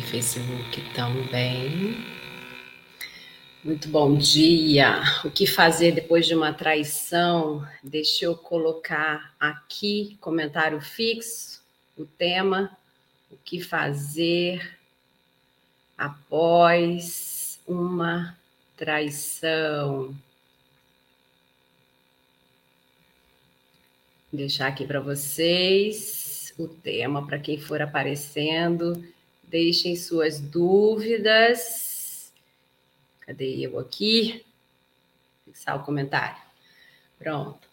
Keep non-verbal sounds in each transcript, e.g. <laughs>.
e Facebook também. Muito bom dia. O que fazer depois de uma traição? Deixa eu colocar aqui comentário fixo, o tema, o que fazer após uma traição. deixar aqui para vocês o tema para quem for aparecendo. Deixem suas dúvidas. Cadê eu aqui? Fixar o comentário. Pronto.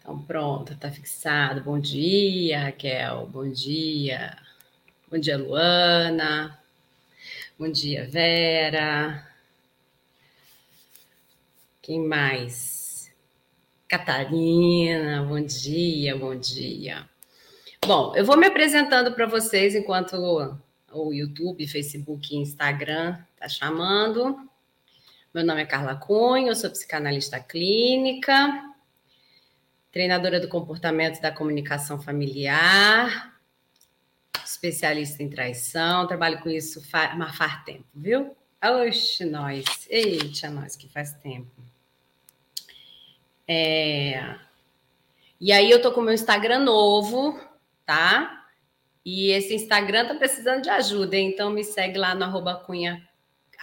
Então, pronto, está fixado. Bom dia, Raquel. Bom dia. Bom dia, Luana. Bom dia, Vera. Quem mais? Catarina, bom dia, bom dia. Bom, eu vou me apresentando para vocês enquanto o YouTube, Facebook e Instagram tá chamando. Meu nome é Carla Cunha, eu sou psicanalista clínica, treinadora do comportamento da comunicação familiar, especialista em traição, trabalho com isso faz, faz tempo, viu? Oxe, nós. Eita, nós que faz tempo. É... E aí eu tô com o meu Instagram novo, tá? E esse Instagram tá precisando de ajuda, hein? então me segue lá no arroba cunha,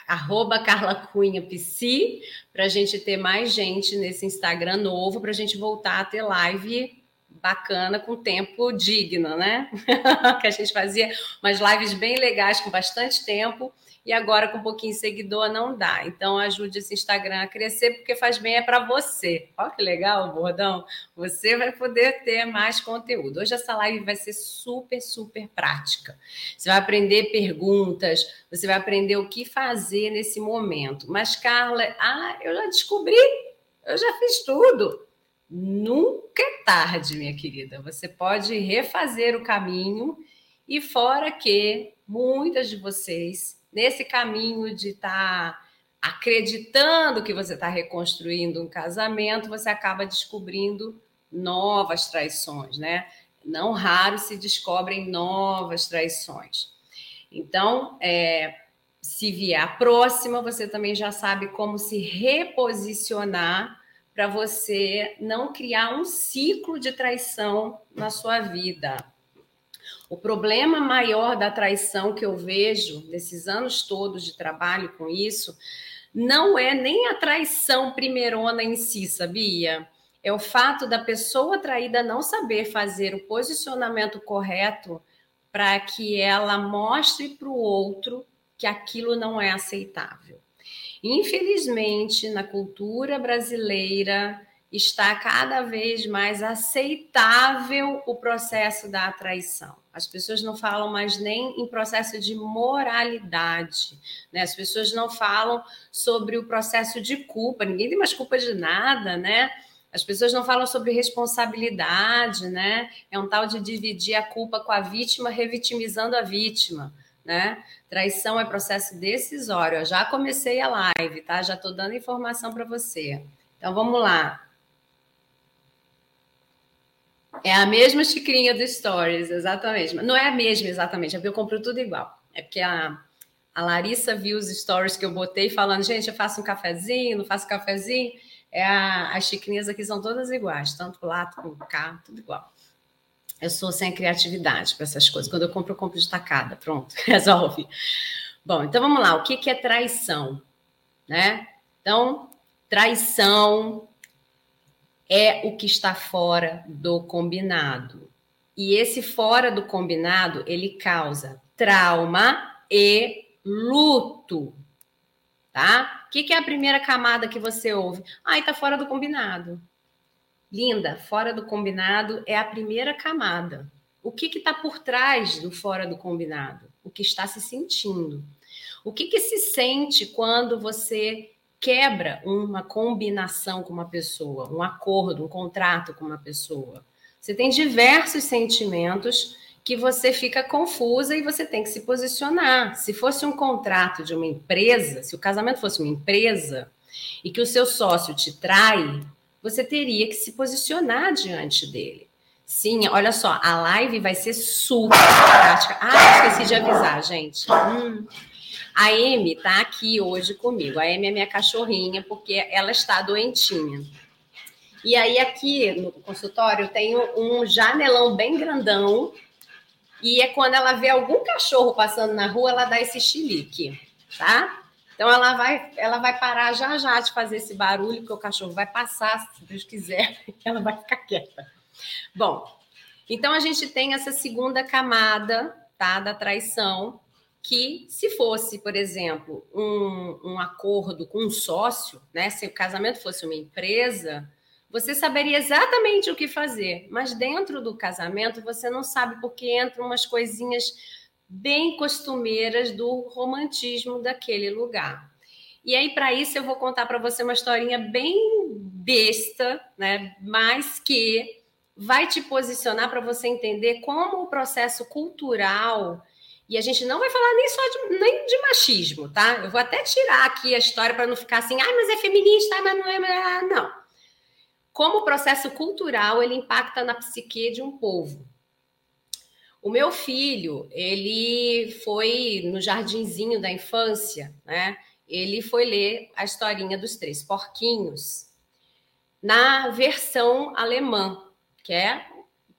arroba Carla Cunha Psi, para a gente ter mais gente nesse Instagram novo, para a gente voltar a ter live bacana com tempo digno, né? <laughs> que a gente fazia umas lives bem legais com bastante tempo e agora com um pouquinho de seguidor não dá. Então ajude esse Instagram a crescer, porque faz bem é para você. Olha que legal, bordão. Você vai poder ter mais conteúdo. Hoje essa live vai ser super, super prática. Você vai aprender perguntas, você vai aprender o que fazer nesse momento. Mas, Carla, ah, eu já descobri, eu já fiz tudo. Nunca é tarde, minha querida. Você pode refazer o caminho e fora que muitas de vocês nesse caminho de estar tá acreditando que você está reconstruindo um casamento, você acaba descobrindo novas traições, né? Não raro se descobrem novas traições. Então, é, se vier a próxima, você também já sabe como se reposicionar para você não criar um ciclo de traição na sua vida. O problema maior da traição que eu vejo nesses anos todos de trabalho com isso não é nem a traição primeirona em si, sabia? É o fato da pessoa traída não saber fazer o posicionamento correto para que ela mostre para o outro que aquilo não é aceitável. Infelizmente, na cultura brasileira, está cada vez mais aceitável o processo da traição. As pessoas não falam mais nem em processo de moralidade, né? As pessoas não falam sobre o processo de culpa, ninguém tem mais culpa de nada, né? As pessoas não falam sobre responsabilidade, né? É um tal de dividir a culpa com a vítima, revitimizando a vítima, né? Traição é processo decisório. Eu já comecei a live, tá? Já estou dando informação para você. Então vamos lá. É a mesma xicrinha do Stories, exatamente. Não é a mesma exatamente, é eu compro tudo igual. É porque a, a Larissa viu os stories que eu botei falando, gente, eu faço um cafezinho, não faço cafezinho. É a, as xicrinhas aqui são todas iguais, tanto lá como cá, tudo igual. Eu sou sem criatividade para essas coisas. Quando eu compro, eu compro de tacada. Pronto, <laughs> resolve. Bom, então vamos lá. O que, que é traição? Né? Então, traição é o que está fora do combinado. E esse fora do combinado, ele causa trauma e luto. Tá? O que, que é a primeira camada que você ouve? Ai, tá fora do combinado. Linda, fora do combinado é a primeira camada. O que está por trás do fora do combinado? O que está se sentindo. O que, que se sente quando você quebra uma combinação com uma pessoa, um acordo, um contrato com uma pessoa. Você tem diversos sentimentos que você fica confusa e você tem que se posicionar. Se fosse um contrato de uma empresa, se o casamento fosse uma empresa e que o seu sócio te trai, você teria que se posicionar diante dele. Sim, olha só, a live vai ser super prática. Ah, esqueci de avisar, gente. Hum. A Amy tá aqui hoje comigo. A Amy é minha cachorrinha, porque ela está doentinha. E aí, aqui no consultório, eu tenho um janelão bem grandão. E é quando ela vê algum cachorro passando na rua, ela dá esse chilique, tá? Então ela vai, ela vai parar já já de fazer esse barulho, porque o cachorro vai passar, se Deus quiser, <laughs> ela vai ficar quieta. Bom, então a gente tem essa segunda camada tá, da traição, que se fosse, por exemplo, um, um acordo com um sócio, né? Se o casamento fosse uma empresa, você saberia exatamente o que fazer, mas dentro do casamento você não sabe porque entram umas coisinhas bem costumeiras do romantismo daquele lugar. E aí, para isso, eu vou contar para você uma historinha bem besta, né? Mas que vai te posicionar para você entender como o processo cultural. E a gente não vai falar nem só de, nem de machismo, tá? Eu vou até tirar aqui a história para não ficar assim, ah, mas é feminista, mas não é. Não. Como o processo cultural ele impacta na psique de um povo. O meu filho, ele foi no jardinzinho da infância, né? Ele foi ler a historinha dos três porquinhos na versão alemã que é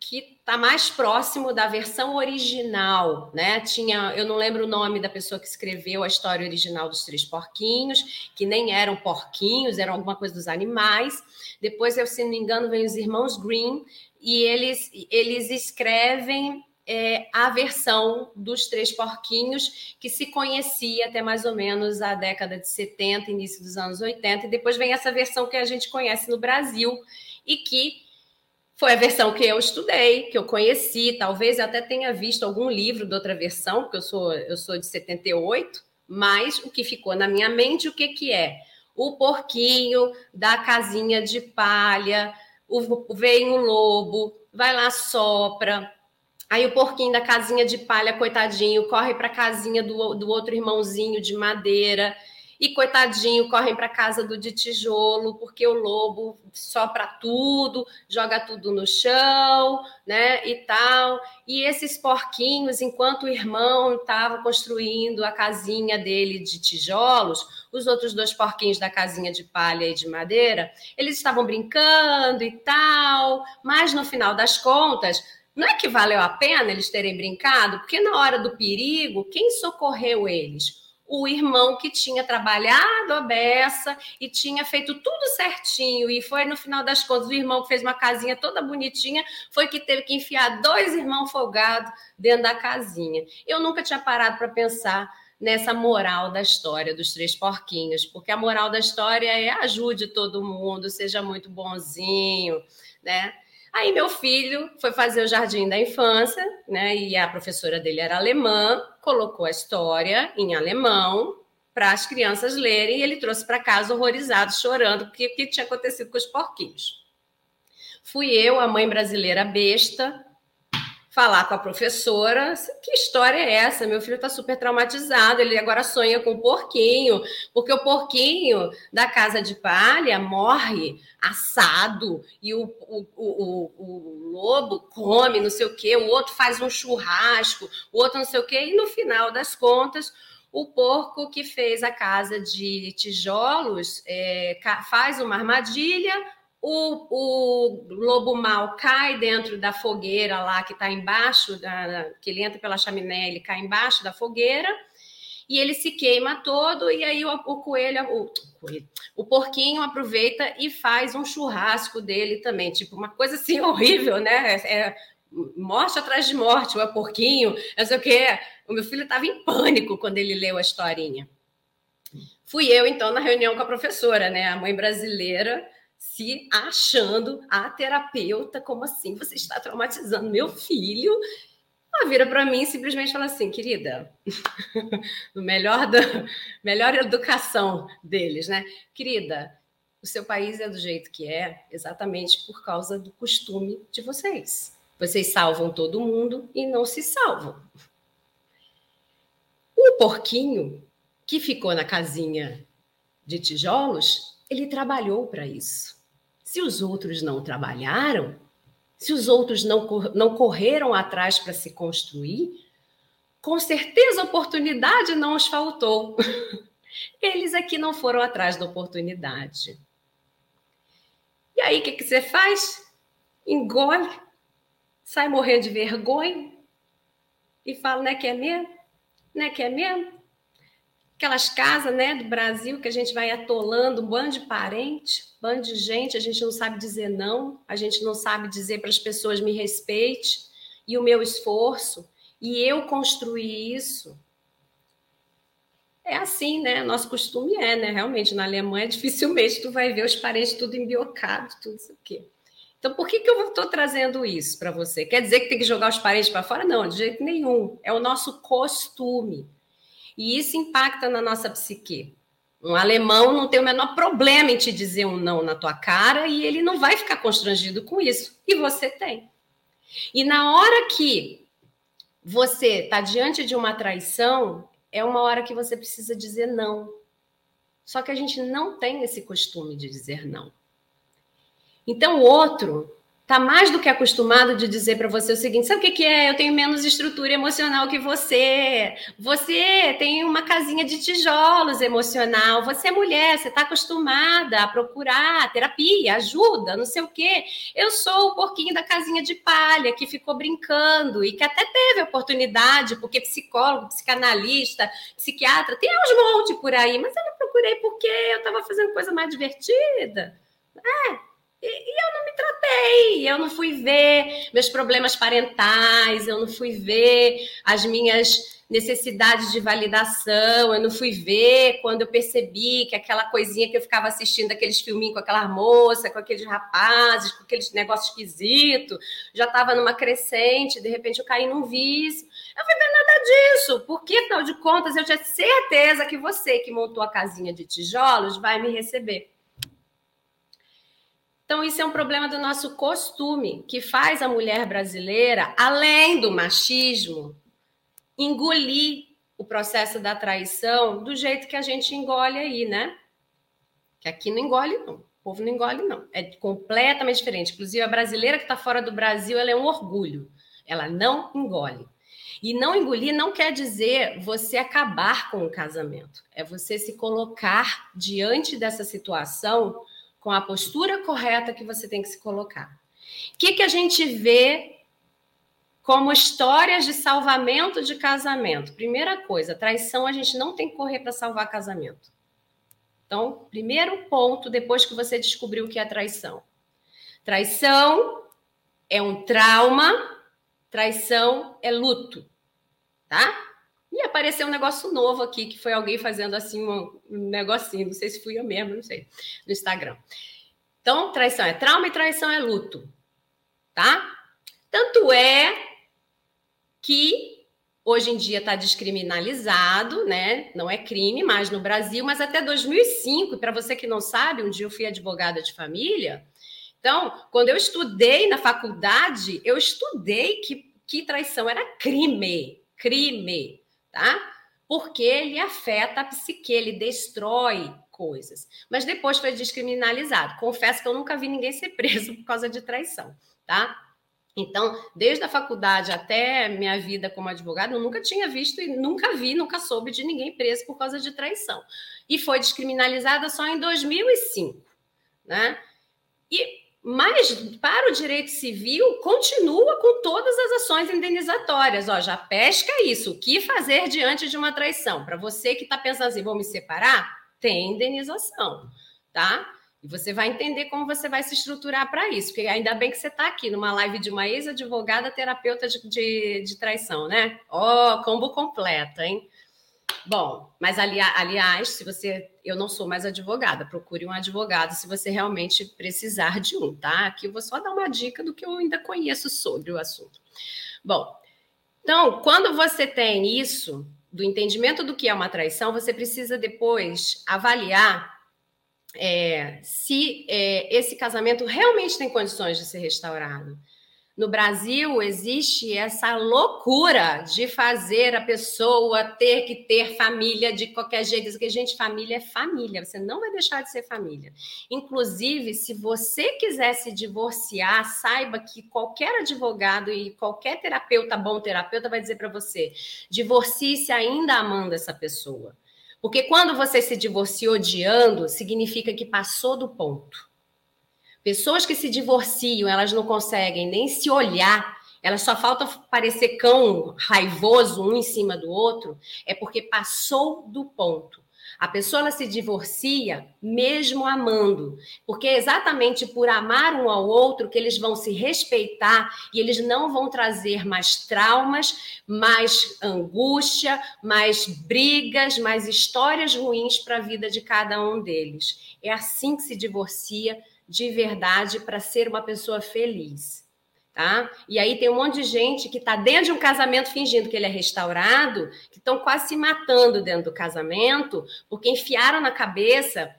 que está mais próximo da versão original, né? Tinha, eu não lembro o nome da pessoa que escreveu a história original dos três porquinhos, que nem eram porquinhos, eram alguma coisa dos animais. Depois, eu, se não me engano, vem os irmãos Green e eles eles escrevem é, a versão dos três porquinhos que se conhecia até mais ou menos a década de 70, início dos anos 80, e depois vem essa versão que a gente conhece no Brasil e que foi a versão que eu estudei, que eu conheci. Talvez eu até tenha visto algum livro de outra versão, porque eu sou, eu sou de 78, mas o que ficou na minha mente, o que, que é? O porquinho da casinha de palha, o, vem o lobo, vai lá, sopra. Aí o porquinho da casinha de palha, coitadinho, corre para a casinha do, do outro irmãozinho de madeira e coitadinho, correm para casa do de tijolo, porque o lobo sopra tudo, joga tudo no chão, né? E tal. E esses porquinhos, enquanto o irmão estava construindo a casinha dele de tijolos, os outros dois porquinhos da casinha de palha e de madeira, eles estavam brincando e tal, mas no final das contas, não é que valeu a pena eles terem brincado, porque na hora do perigo, quem socorreu eles? o irmão que tinha trabalhado a beça e tinha feito tudo certinho. E foi no final das contas, o irmão que fez uma casinha toda bonitinha, foi que teve que enfiar dois irmãos folgados dentro da casinha. Eu nunca tinha parado para pensar nessa moral da história dos três porquinhos, porque a moral da história é ajude todo mundo, seja muito bonzinho, né? Aí meu filho foi fazer o jardim da infância, né? E a professora dele era alemã, colocou a história em alemão para as crianças lerem e ele trouxe para casa horrorizado, chorando, porque o que tinha acontecido com os porquinhos. Fui eu, a mãe brasileira besta, falar com a professora, que história é essa? Meu filho está super traumatizado, ele agora sonha com o porquinho, porque o porquinho da casa de palha morre assado e o, o, o, o, lobo come não sei o quê, o outro faz um churrasco, o outro não sei o quê, e no final das contas o porco que fez a casa de tijolos é, faz uma armadilha, o, o lobo mal cai dentro da fogueira lá que está embaixo, da, que ele entra pela chaminé, ele cai embaixo da fogueira e ele se queima todo, e aí o, o coelho, o, o porquinho aproveita e faz um churrasco dele também, tipo uma coisa assim <laughs> horrível, né? É, é morte atrás de morte, o porquinho, não sei o quê. O meu filho estava em pânico quando ele leu a historinha. Fui eu, então, na reunião com a professora, né? A mãe brasileira se achando a terapeuta, como assim? Você está traumatizando meu filho? Ela vira para mim e simplesmente fala assim, querida, <laughs> no melhor da melhor educação deles, né? Querida, o seu país é do jeito que é, exatamente por causa do costume de vocês. Vocês salvam todo mundo e não se salvam. O porquinho que ficou na casinha de tijolos, ele trabalhou para isso. Se os outros não trabalharam, se os outros não, não correram atrás para se construir, com certeza a oportunidade não os faltou. <laughs> Eles aqui não foram atrás da oportunidade. E aí, o que, que você faz? Engole, sai morrendo de vergonha e fala, né que é mesmo? Né que é mesmo? Aquelas casas né, do Brasil que a gente vai atolando, um bando de parente, um bando de gente, a gente não sabe dizer não, a gente não sabe dizer para as pessoas me respeite e o meu esforço, e eu construí isso. É assim, né? Nosso costume é, né? Realmente, na Alemanha, <laughs> dificilmente tu vai ver os parentes tudo embiocado, tudo isso aqui. Então, por que, que eu estou trazendo isso para você? Quer dizer que tem que jogar os parentes para fora? Não, de jeito nenhum. É o nosso costume. E isso impacta na nossa psique. Um alemão não tem o menor problema em te dizer um não na tua cara e ele não vai ficar constrangido com isso. E você tem. E na hora que você está diante de uma traição, é uma hora que você precisa dizer não. Só que a gente não tem esse costume de dizer não. Então, o outro está mais do que acostumado de dizer para você o seguinte: sabe o que, que é? Eu tenho menos estrutura emocional que você. Você tem uma casinha de tijolos emocional. Você é mulher, você está acostumada a procurar terapia, ajuda, não sei o quê. Eu sou o porquinho da casinha de palha que ficou brincando e que até teve oportunidade, porque psicólogo, psicanalista, psiquiatra, tem uns montes por aí, mas eu não procurei porque eu estava fazendo coisa mais divertida. É, e, eu não me tratei, eu não fui ver meus problemas parentais, eu não fui ver as minhas necessidades de validação, eu não fui ver quando eu percebi que aquela coisinha que eu ficava assistindo, aqueles filminhos com aquela moça, com aqueles rapazes, com aqueles negócios esquisitos, já estava numa crescente, de repente eu caí num vício. Eu fui ver nada disso, porque, afinal de contas, eu tinha certeza que você que montou a casinha de tijolos vai me receber. Então, isso é um problema do nosso costume, que faz a mulher brasileira, além do machismo, engolir o processo da traição do jeito que a gente engole aí, né? Que aqui não engole, não. O povo não engole, não. É completamente diferente. Inclusive, a brasileira que está fora do Brasil, ela é um orgulho. Ela não engole. E não engolir não quer dizer você acabar com o casamento. É você se colocar diante dessa situação com a postura correta que você tem que se colocar. O que, que a gente vê como histórias de salvamento de casamento? Primeira coisa, traição a gente não tem que correr para salvar casamento. Então, primeiro ponto, depois que você descobriu o que é traição. Traição é um trauma, traição é luto, tá? E apareceu um negócio novo aqui, que foi alguém fazendo assim um, negocinho, não sei se fui eu mesmo, não sei, no Instagram. Então, traição é trauma e traição é luto, tá? Tanto é que hoje em dia está descriminalizado, né? Não é crime mais no Brasil, mas até 2005, para você que não sabe, um dia eu fui advogada de família. Então, quando eu estudei na faculdade, eu estudei que, que traição era crime, crime tá? Porque ele afeta a psique, ele destrói coisas. Mas depois foi descriminalizado. Confesso que eu nunca vi ninguém ser preso por causa de traição, tá? Então, desde a faculdade até minha vida como advogado, eu nunca tinha visto e nunca vi, nunca soube de ninguém preso por causa de traição. E foi descriminalizada só em 2005, né? E mas para o direito civil continua com todas as ações indenizatórias. Ó, já pesca isso. O que fazer diante de uma traição? Para você que está pensando assim, vou me separar, tem indenização, tá? E você vai entender como você vai se estruturar para isso. Porque ainda bem que você está aqui numa live de uma ex-advogada terapeuta de, de, de traição, né? Ó, oh, combo completo, hein? Bom, mas ali, aliás, se você. Eu não sou mais advogada, procure um advogado se você realmente precisar de um, tá? Aqui eu vou só dar uma dica do que eu ainda conheço sobre o assunto. Bom, então, quando você tem isso, do entendimento do que é uma traição, você precisa depois avaliar é, se é, esse casamento realmente tem condições de ser restaurado. No Brasil existe essa loucura de fazer a pessoa ter que ter família de qualquer jeito. Porque, gente, família é família, você não vai deixar de ser família. Inclusive, se você quiser se divorciar, saiba que qualquer advogado e qualquer terapeuta, bom terapeuta, vai dizer para você: divorcie-se ainda amando essa pessoa. Porque quando você se divorcia odiando, significa que passou do ponto. Pessoas que se divorciam, elas não conseguem nem se olhar, elas só falta parecer cão raivoso um em cima do outro, é porque passou do ponto. A pessoa se divorcia mesmo amando, porque é exatamente por amar um ao outro que eles vão se respeitar e eles não vão trazer mais traumas, mais angústia, mais brigas, mais histórias ruins para a vida de cada um deles. É assim que se divorcia de verdade para ser uma pessoa feliz. Tá? E aí tem um monte de gente que está dentro de um casamento fingindo que ele é restaurado, que estão quase se matando dentro do casamento, porque enfiaram na cabeça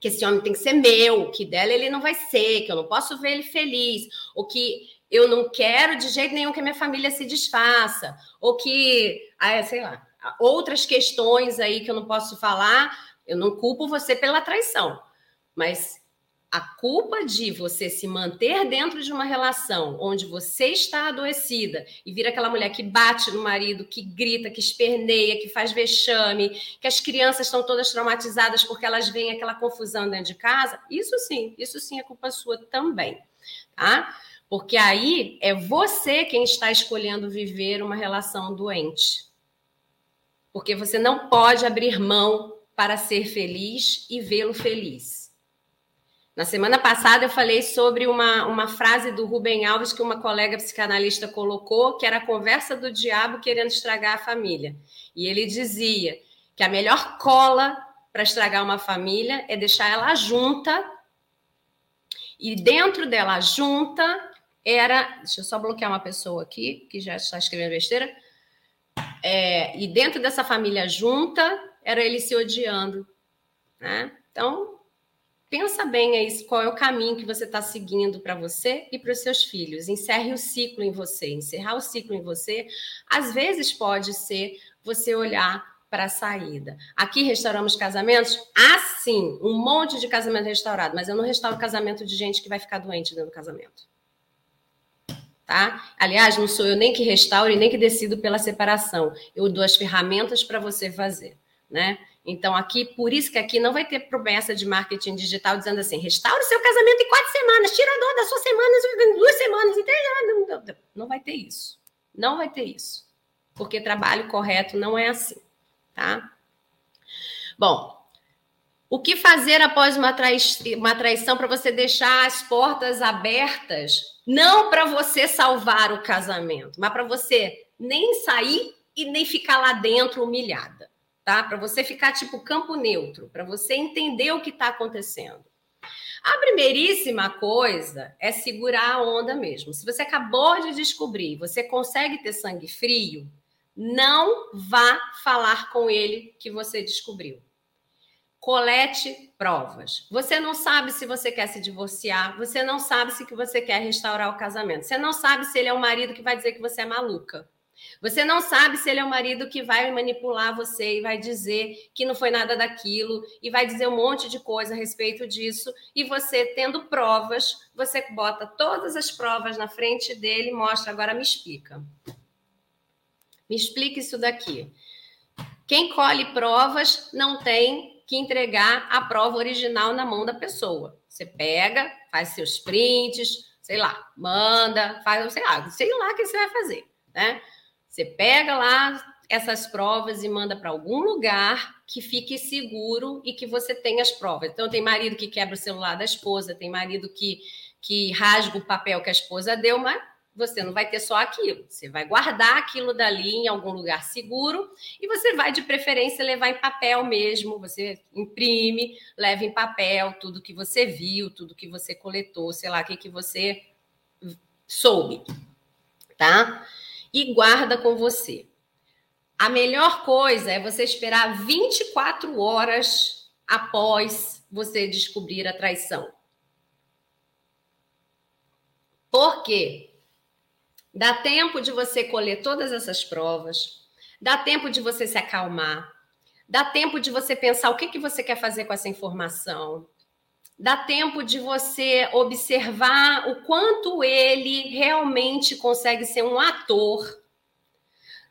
que esse homem tem que ser meu, que dela ele não vai ser, que eu não posso ver ele feliz, ou que eu não quero de jeito nenhum que a minha família se desfaça, ou que, ah, sei lá, outras questões aí que eu não posso falar, eu não culpo você pela traição, mas a culpa de você se manter dentro de uma relação onde você está adoecida e vira aquela mulher que bate no marido, que grita, que esperneia, que faz vexame, que as crianças estão todas traumatizadas porque elas veem aquela confusão dentro de casa, isso sim, isso sim é culpa sua também, tá? Porque aí é você quem está escolhendo viver uma relação doente. Porque você não pode abrir mão para ser feliz e vê-lo feliz. Na semana passada eu falei sobre uma, uma frase do Rubem Alves que uma colega psicanalista colocou, que era a conversa do diabo querendo estragar a família. E ele dizia que a melhor cola para estragar uma família é deixar ela junta. E dentro dela junta era. Deixa eu só bloquear uma pessoa aqui, que já está escrevendo besteira. É, e dentro dessa família junta era ele se odiando. Né? Então, pensa bem aí qual é o caminho que você está seguindo para você e para os seus filhos. Encerre o ciclo em você. Encerrar o ciclo em você, às vezes pode ser você olhar para a saída. Aqui restauramos casamentos? Ah, sim, um monte de casamento restaurado, mas eu não restauro casamento de gente que vai ficar doente dentro do casamento. Tá? Aliás, não sou eu nem que restauro e nem que decido pela separação. Eu dou as ferramentas para você fazer, né? Então, aqui, por isso que aqui não vai ter promessa de marketing digital dizendo assim: restaure seu casamento em quatro semanas, tira a dor das suas semanas em duas semanas, em três anos. Não vai ter isso. Não vai ter isso. Porque trabalho correto não é assim, tá? Bom, o que fazer após uma, trai uma traição para você deixar as portas abertas? Não para você salvar o casamento, mas para você nem sair e nem ficar lá dentro humilhada tá? Para você ficar tipo campo neutro, para você entender o que está acontecendo. A primeiríssima coisa é segurar a onda mesmo. Se você acabou de descobrir, você consegue ter sangue frio, não vá falar com ele que você descobriu. Colete provas. Você não sabe se você quer se divorciar, você não sabe se que você quer restaurar o casamento. Você não sabe se ele é o marido que vai dizer que você é maluca. Você não sabe se ele é o marido que vai manipular você e vai dizer que não foi nada daquilo e vai dizer um monte de coisa a respeito disso. E você, tendo provas, você bota todas as provas na frente dele e mostra. Agora me explica. Me explica isso daqui. Quem colhe provas não tem que entregar a prova original na mão da pessoa. Você pega, faz seus prints, sei lá, manda, faz, sei lá, sei lá o que você vai fazer, né? Você pega lá essas provas e manda para algum lugar que fique seguro e que você tenha as provas. Então, tem marido que quebra o celular da esposa, tem marido que, que rasga o papel que a esposa deu, mas você não vai ter só aquilo. Você vai guardar aquilo dali em algum lugar seguro e você vai, de preferência, levar em papel mesmo. Você imprime, leva em papel tudo que você viu, tudo que você coletou, sei lá, o que, que você soube, tá? E guarda com você. A melhor coisa é você esperar 24 horas após você descobrir a traição. Por quê? Dá tempo de você colher todas essas provas, dá tempo de você se acalmar, dá tempo de você pensar o que, que você quer fazer com essa informação, dá tempo de você observar o quanto ele realmente consegue ser um ator,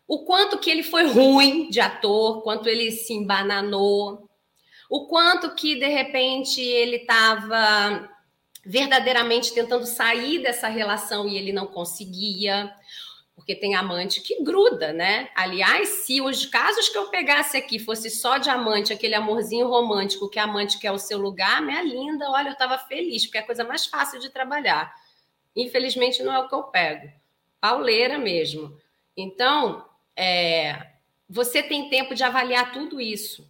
o quanto que ele foi ruim de ator, quanto ele se embananou, o quanto que de repente ele estava verdadeiramente tentando sair dessa relação e ele não conseguia, porque tem amante que gruda, né? Aliás, se os casos que eu pegasse aqui fosse só de amante, aquele amorzinho romântico que a amante quer o seu lugar, minha linda, olha, eu estava feliz, porque é a coisa mais fácil de trabalhar. Infelizmente não é o que eu pego. Pauleira mesmo. Então, é, você tem tempo de avaliar tudo isso.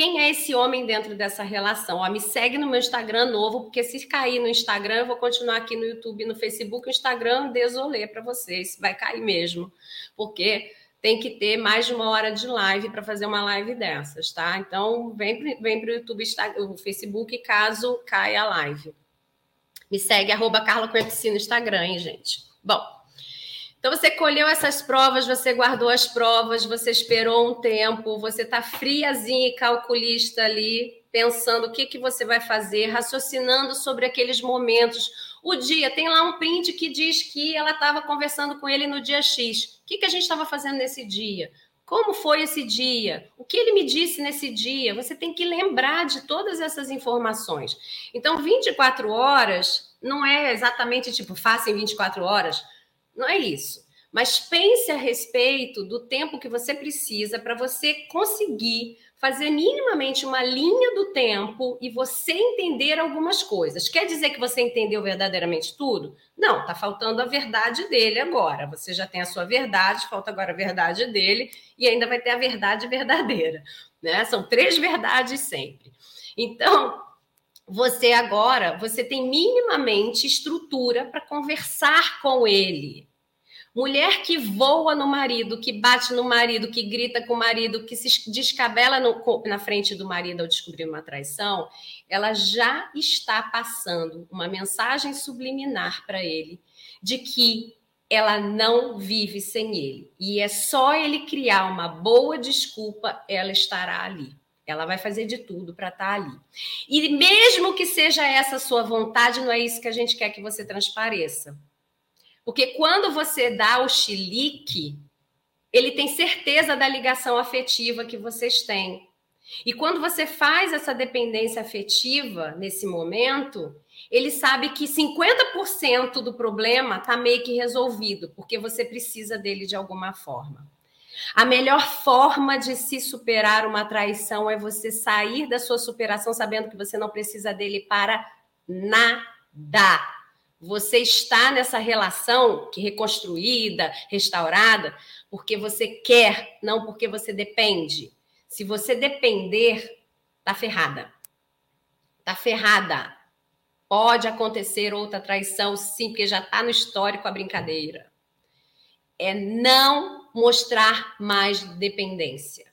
Quem é esse homem dentro dessa relação? Ó, me segue no meu Instagram novo, porque se cair no Instagram, eu vou continuar aqui no YouTube, no Facebook. Instagram, desolê para vocês, vai cair mesmo, porque tem que ter mais de uma hora de live para fazer uma live dessas, tá? Então, vem, vem para o YouTube, o Facebook, caso caia a live. Me segue, arroba Carla no Instagram, hein, gente? Bom, então você colheu essas provas, você guardou as provas, você esperou um tempo, você está friazinha e calculista ali, pensando o que, que você vai fazer, raciocinando sobre aqueles momentos. O dia, tem lá um print que diz que ela estava conversando com ele no dia X. O que, que a gente estava fazendo nesse dia? Como foi esse dia? O que ele me disse nesse dia? Você tem que lembrar de todas essas informações. Então, 24 horas não é exatamente tipo, faça em 24 horas não é isso. Mas pense a respeito do tempo que você precisa para você conseguir fazer minimamente uma linha do tempo e você entender algumas coisas. Quer dizer que você entendeu verdadeiramente tudo? Não, está faltando a verdade dele agora. Você já tem a sua verdade, falta agora a verdade dele e ainda vai ter a verdade verdadeira. Né? São três verdades sempre. Então, você agora, você tem minimamente estrutura para conversar com ele. Mulher que voa no marido, que bate no marido, que grita com o marido, que se descabela no, na frente do marido ao descobrir uma traição, ela já está passando uma mensagem subliminar para ele de que ela não vive sem ele. E é só ele criar uma boa desculpa, ela estará ali. Ela vai fazer de tudo para estar tá ali. E mesmo que seja essa sua vontade, não é isso que a gente quer que você transpareça. Porque quando você dá o chilique, ele tem certeza da ligação afetiva que vocês têm. E quando você faz essa dependência afetiva nesse momento, ele sabe que 50% do problema está meio que resolvido, porque você precisa dele de alguma forma. A melhor forma de se superar uma traição é você sair da sua superação sabendo que você não precisa dele para nada. Você está nessa relação que reconstruída, restaurada, porque você quer, não porque você depende. Se você depender, tá ferrada. Tá ferrada. Pode acontecer outra traição, sim, porque já está no histórico a brincadeira. É não mostrar mais dependência.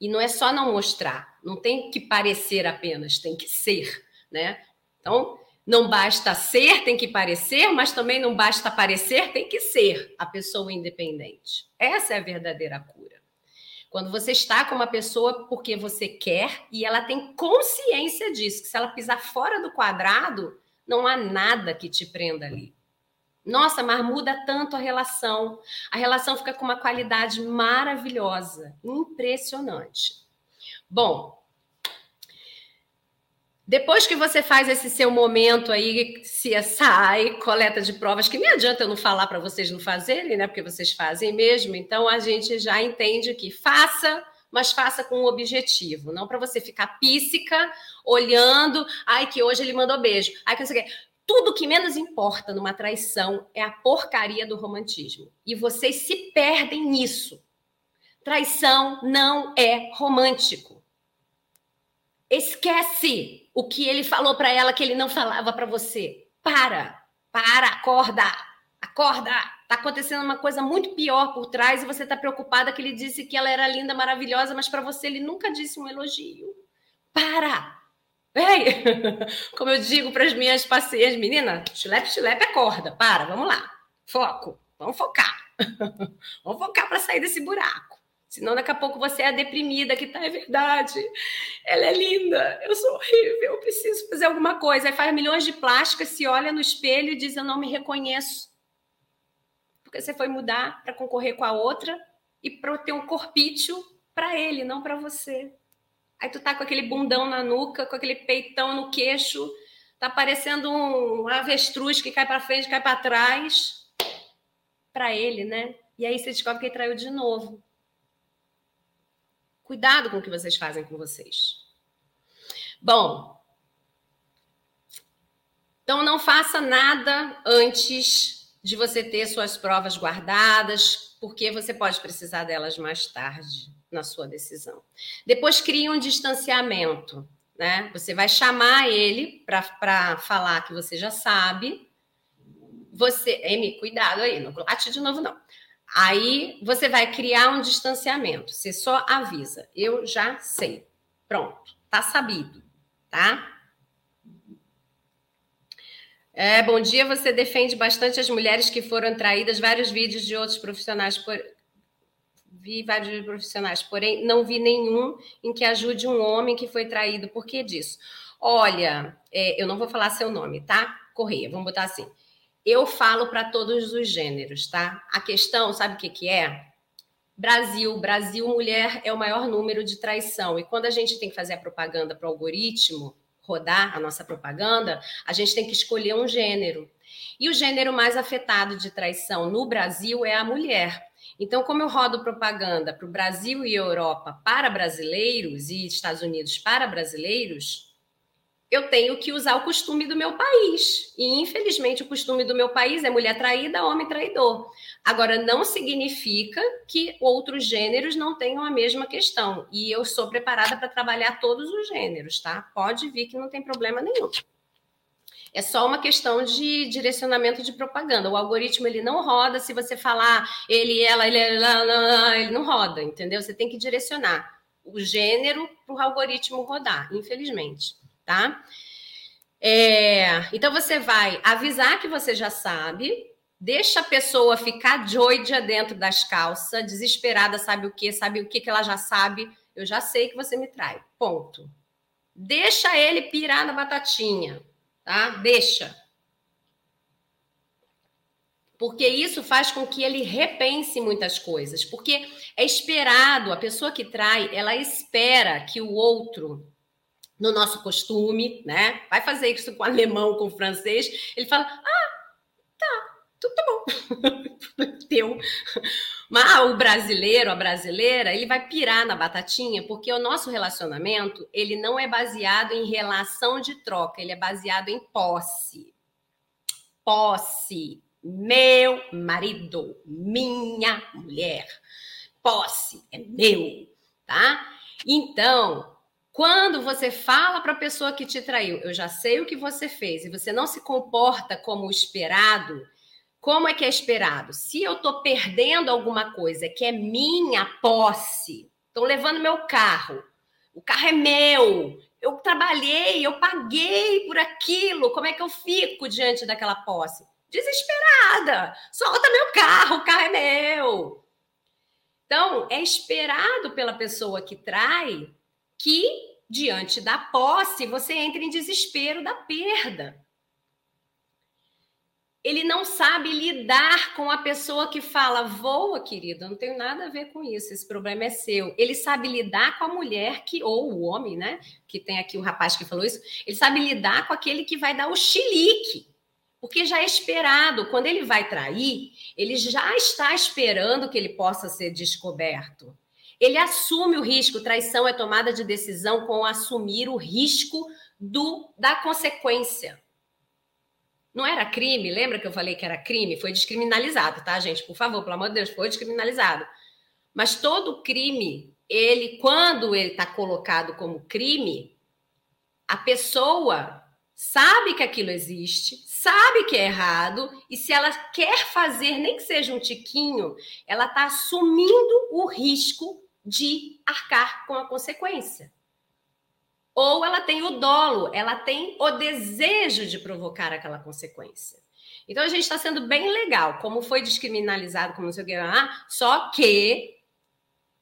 E não é só não mostrar, não tem que parecer apenas, tem que ser, né? Então, não basta ser, tem que parecer, mas também não basta parecer, tem que ser a pessoa independente. Essa é a verdadeira cura. Quando você está com uma pessoa porque você quer e ela tem consciência disso, que se ela pisar fora do quadrado, não há nada que te prenda ali. Nossa, mas muda tanto a relação. A relação fica com uma qualidade maravilhosa, impressionante. Bom, depois que você faz esse seu momento aí, se sai, coleta de provas, que nem adianta eu não falar para vocês não fazerem, né? Porque vocês fazem mesmo. Então a gente já entende que faça, mas faça com um objetivo, não para você ficar píssica, olhando, ai que hoje ele mandou beijo, ai que não sei o quê. Tudo que menos importa numa traição é a porcaria do romantismo. E vocês se perdem nisso. Traição não é romântico. Esquece o que ele falou para ela que ele não falava para você. Para, para, acorda, acorda. Tá acontecendo uma coisa muito pior por trás e você tá preocupada que ele disse que ela era linda, maravilhosa, mas para você ele nunca disse um elogio. Para, Ei! <laughs> Como eu digo para as minhas pacientes, menina, chilepe, chilepe, acorda, para, vamos lá, foco. Vamos focar. <laughs> Vamos focar para sair desse buraco. Senão, daqui a pouco você é a deprimida que tá, é verdade. Ela é linda, eu sou horrível, eu preciso fazer alguma coisa. Aí faz milhões de plásticas, se olha no espelho e diz: Eu não me reconheço. Porque você foi mudar para concorrer com a outra e para ter um corpício para ele, não para você. Aí tu tá com aquele bundão na nuca, com aquele peitão no queixo, tá parecendo um avestruz que cai para frente, cai para trás. Para ele, né? E aí você descobre que ele traiu de novo. Cuidado com o que vocês fazem com vocês. Bom, então não faça nada antes de você ter suas provas guardadas, porque você pode precisar delas mais tarde na sua decisão. Depois crie um distanciamento, né? Você vai chamar ele para falar que você já sabe. Você, Amy, cuidado aí, não late de novo não. Aí você vai criar um distanciamento. Você só avisa. Eu já sei. Pronto, tá sabido, tá? É, bom dia, você defende bastante as mulheres que foram traídas, vários vídeos de outros profissionais por... vi vários profissionais, porém não vi nenhum em que ajude um homem que foi traído. Por que disso? Olha, é, eu não vou falar seu nome, tá? Correia, vamos botar assim. Eu falo para todos os gêneros, tá? A questão, sabe o que, que é? Brasil, Brasil, mulher é o maior número de traição. E quando a gente tem que fazer a propaganda para o algoritmo rodar a nossa propaganda, a gente tem que escolher um gênero. E o gênero mais afetado de traição no Brasil é a mulher. Então, como eu rodo propaganda para o Brasil e Europa para brasileiros e Estados Unidos para brasileiros, eu tenho que usar o costume do meu país. E, infelizmente, o costume do meu país é mulher traída, homem traidor. Agora, não significa que outros gêneros não tenham a mesma questão. E eu sou preparada para trabalhar todos os gêneros, tá? Pode vir que não tem problema nenhum. É só uma questão de direcionamento de propaganda. O algoritmo ele não roda se você falar ele, ela, ele, ela, ele não roda, entendeu? Você tem que direcionar o gênero para o algoritmo rodar, infelizmente tá? É, então você vai avisar que você já sabe, deixa a pessoa ficar doida dentro das calças, desesperada, sabe o que, sabe o que que ela já sabe. Eu já sei que você me trai. Ponto. Deixa ele pirar na batatinha, tá? Deixa. Porque isso faz com que ele repense muitas coisas. Porque é esperado, a pessoa que trai, ela espera que o outro no nosso costume, né? Vai fazer isso com alemão, com francês. Ele fala: ah, tá, tudo tá bom. <laughs> Teu. Mas o brasileiro, a brasileira, ele vai pirar na batatinha, porque o nosso relacionamento, ele não é baseado em relação de troca, ele é baseado em posse. Posse. Meu marido, minha mulher. Posse é meu, tá? Então, quando você fala para a pessoa que te traiu, eu já sei o que você fez, e você não se comporta como esperado, como é que é esperado? Se eu estou perdendo alguma coisa que é minha posse, estão levando meu carro, o carro é meu, eu trabalhei, eu paguei por aquilo, como é que eu fico diante daquela posse? Desesperada, solta meu carro, o carro é meu. Então, é esperado pela pessoa que trai que, diante da posse, você entra em desespero da perda. Ele não sabe lidar com a pessoa que fala: voa, querida, não tenho nada a ver com isso, esse problema é seu. Ele sabe lidar com a mulher que, ou o homem, né? Que tem aqui o rapaz que falou isso, ele sabe lidar com aquele que vai dar o chilique. Porque já é esperado, quando ele vai trair, ele já está esperando que ele possa ser descoberto. Ele assume o risco. Traição é tomada de decisão com assumir o risco do da consequência. Não era crime? Lembra que eu falei que era crime? Foi descriminalizado, tá, gente? Por favor, pelo amor de Deus, foi descriminalizado. Mas todo crime, ele, quando ele está colocado como crime, a pessoa sabe que aquilo existe, sabe que é errado, e se ela quer fazer, nem que seja um tiquinho, ela está assumindo o risco de arcar com a consequência. Ou ela tem o dolo, ela tem o desejo de provocar aquela consequência. Então a gente está sendo bem legal, como foi descriminalizado, como não sei o que lá, só que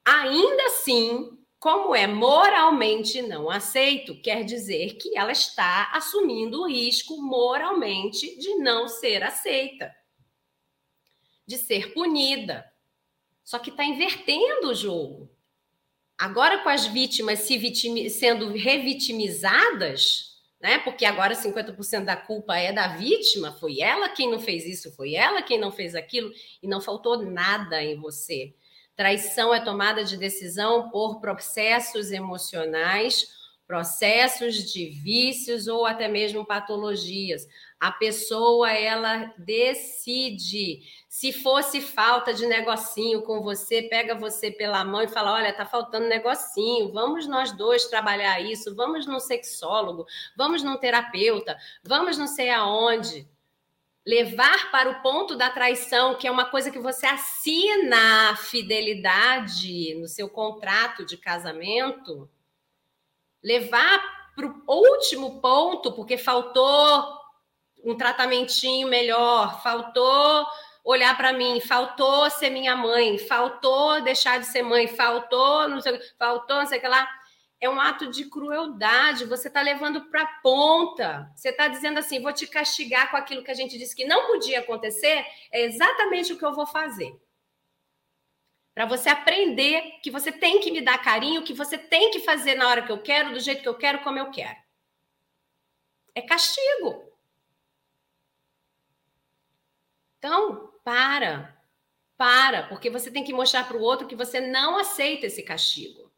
ainda assim, como é moralmente não aceito, quer dizer que ela está assumindo o risco moralmente de não ser aceita, de ser punida. Só que está invertendo o jogo. Agora, com as vítimas se vitim... sendo revitimizadas, né? Porque agora 50% da culpa é da vítima, foi ela quem não fez isso, foi ela quem não fez aquilo, e não faltou nada em você. Traição é tomada de decisão por processos emocionais, processos de vícios ou até mesmo patologias. A pessoa ela decide. Se fosse falta de negocinho com você, pega você pela mão e fala: "Olha, tá faltando negocinho. Vamos nós dois trabalhar isso. Vamos num sexólogo, vamos num terapeuta, vamos não sei aonde." Levar para o ponto da traição, que é uma coisa que você assina a fidelidade no seu contrato de casamento, levar para o último ponto, porque faltou um tratamentinho melhor, faltou olhar para mim, faltou ser minha mãe, faltou deixar de ser mãe, faltou, não sei, faltou, não sei o que lá. É um ato de crueldade, você está levando para ponta. Você está dizendo assim: vou te castigar com aquilo que a gente disse que não podia acontecer, é exatamente o que eu vou fazer. Para você aprender que você tem que me dar carinho, que você tem que fazer na hora que eu quero, do jeito que eu quero, como eu quero. É castigo. Então, para. Para, porque você tem que mostrar para o outro que você não aceita esse castigo.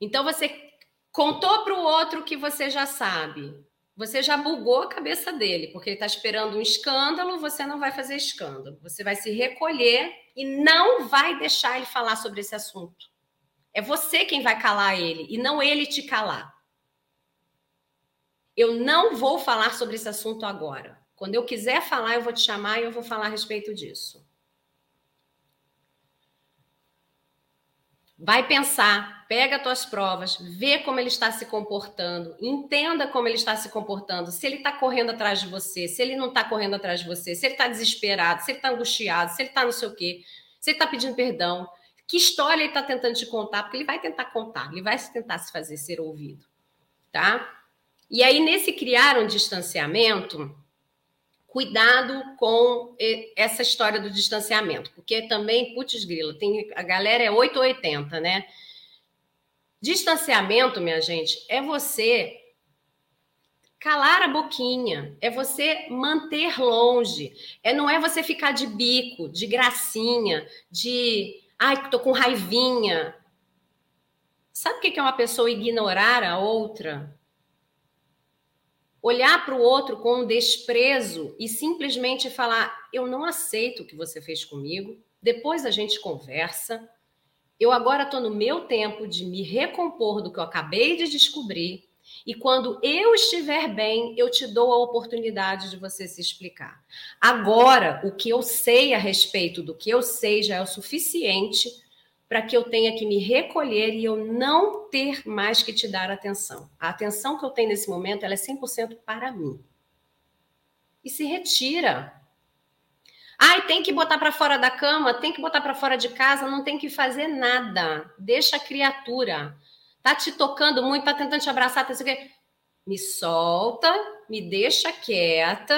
Então, você contou para o outro que você já sabe. Você já bugou a cabeça dele, porque ele está esperando um escândalo, você não vai fazer escândalo. Você vai se recolher e não vai deixar ele falar sobre esse assunto. É você quem vai calar ele e não ele te calar. Eu não vou falar sobre esse assunto agora. Quando eu quiser falar, eu vou te chamar e eu vou falar a respeito disso. Vai pensar, pega as tuas provas, vê como ele está se comportando, entenda como ele está se comportando, se ele está correndo atrás de você, se ele não está correndo atrás de você, se ele está desesperado, se ele está angustiado, se ele está não sei o quê, se ele está pedindo perdão, que história ele está tentando te contar, porque ele vai tentar contar, ele vai tentar se fazer ser ouvido, tá? E aí, nesse criar um distanciamento, cuidado com essa história do distanciamento, porque também, putz grila, tem, a galera é 8 ou 80, né? Distanciamento, minha gente, é você calar a boquinha, é você manter longe, é não é você ficar de bico, de gracinha, de ai, tô com raivinha. Sabe o que é uma pessoa ignorar a outra? olhar para o outro com desprezo e simplesmente falar: eu não aceito o que você fez comigo, depois a gente conversa. Eu agora estou no meu tempo de me recompor do que eu acabei de descobrir. E quando eu estiver bem, eu te dou a oportunidade de você se explicar. Agora, o que eu sei a respeito do que eu sei já é o suficiente para que eu tenha que me recolher e eu não ter mais que te dar atenção. A atenção que eu tenho nesse momento ela é 100% para mim. E se retira. Ai, tem que botar para fora da cama, tem que botar para fora de casa, não tem que fazer nada. Deixa a criatura. Tá te tocando muito, tá tentando te abraçar, tá assim, me solta, me deixa quieta,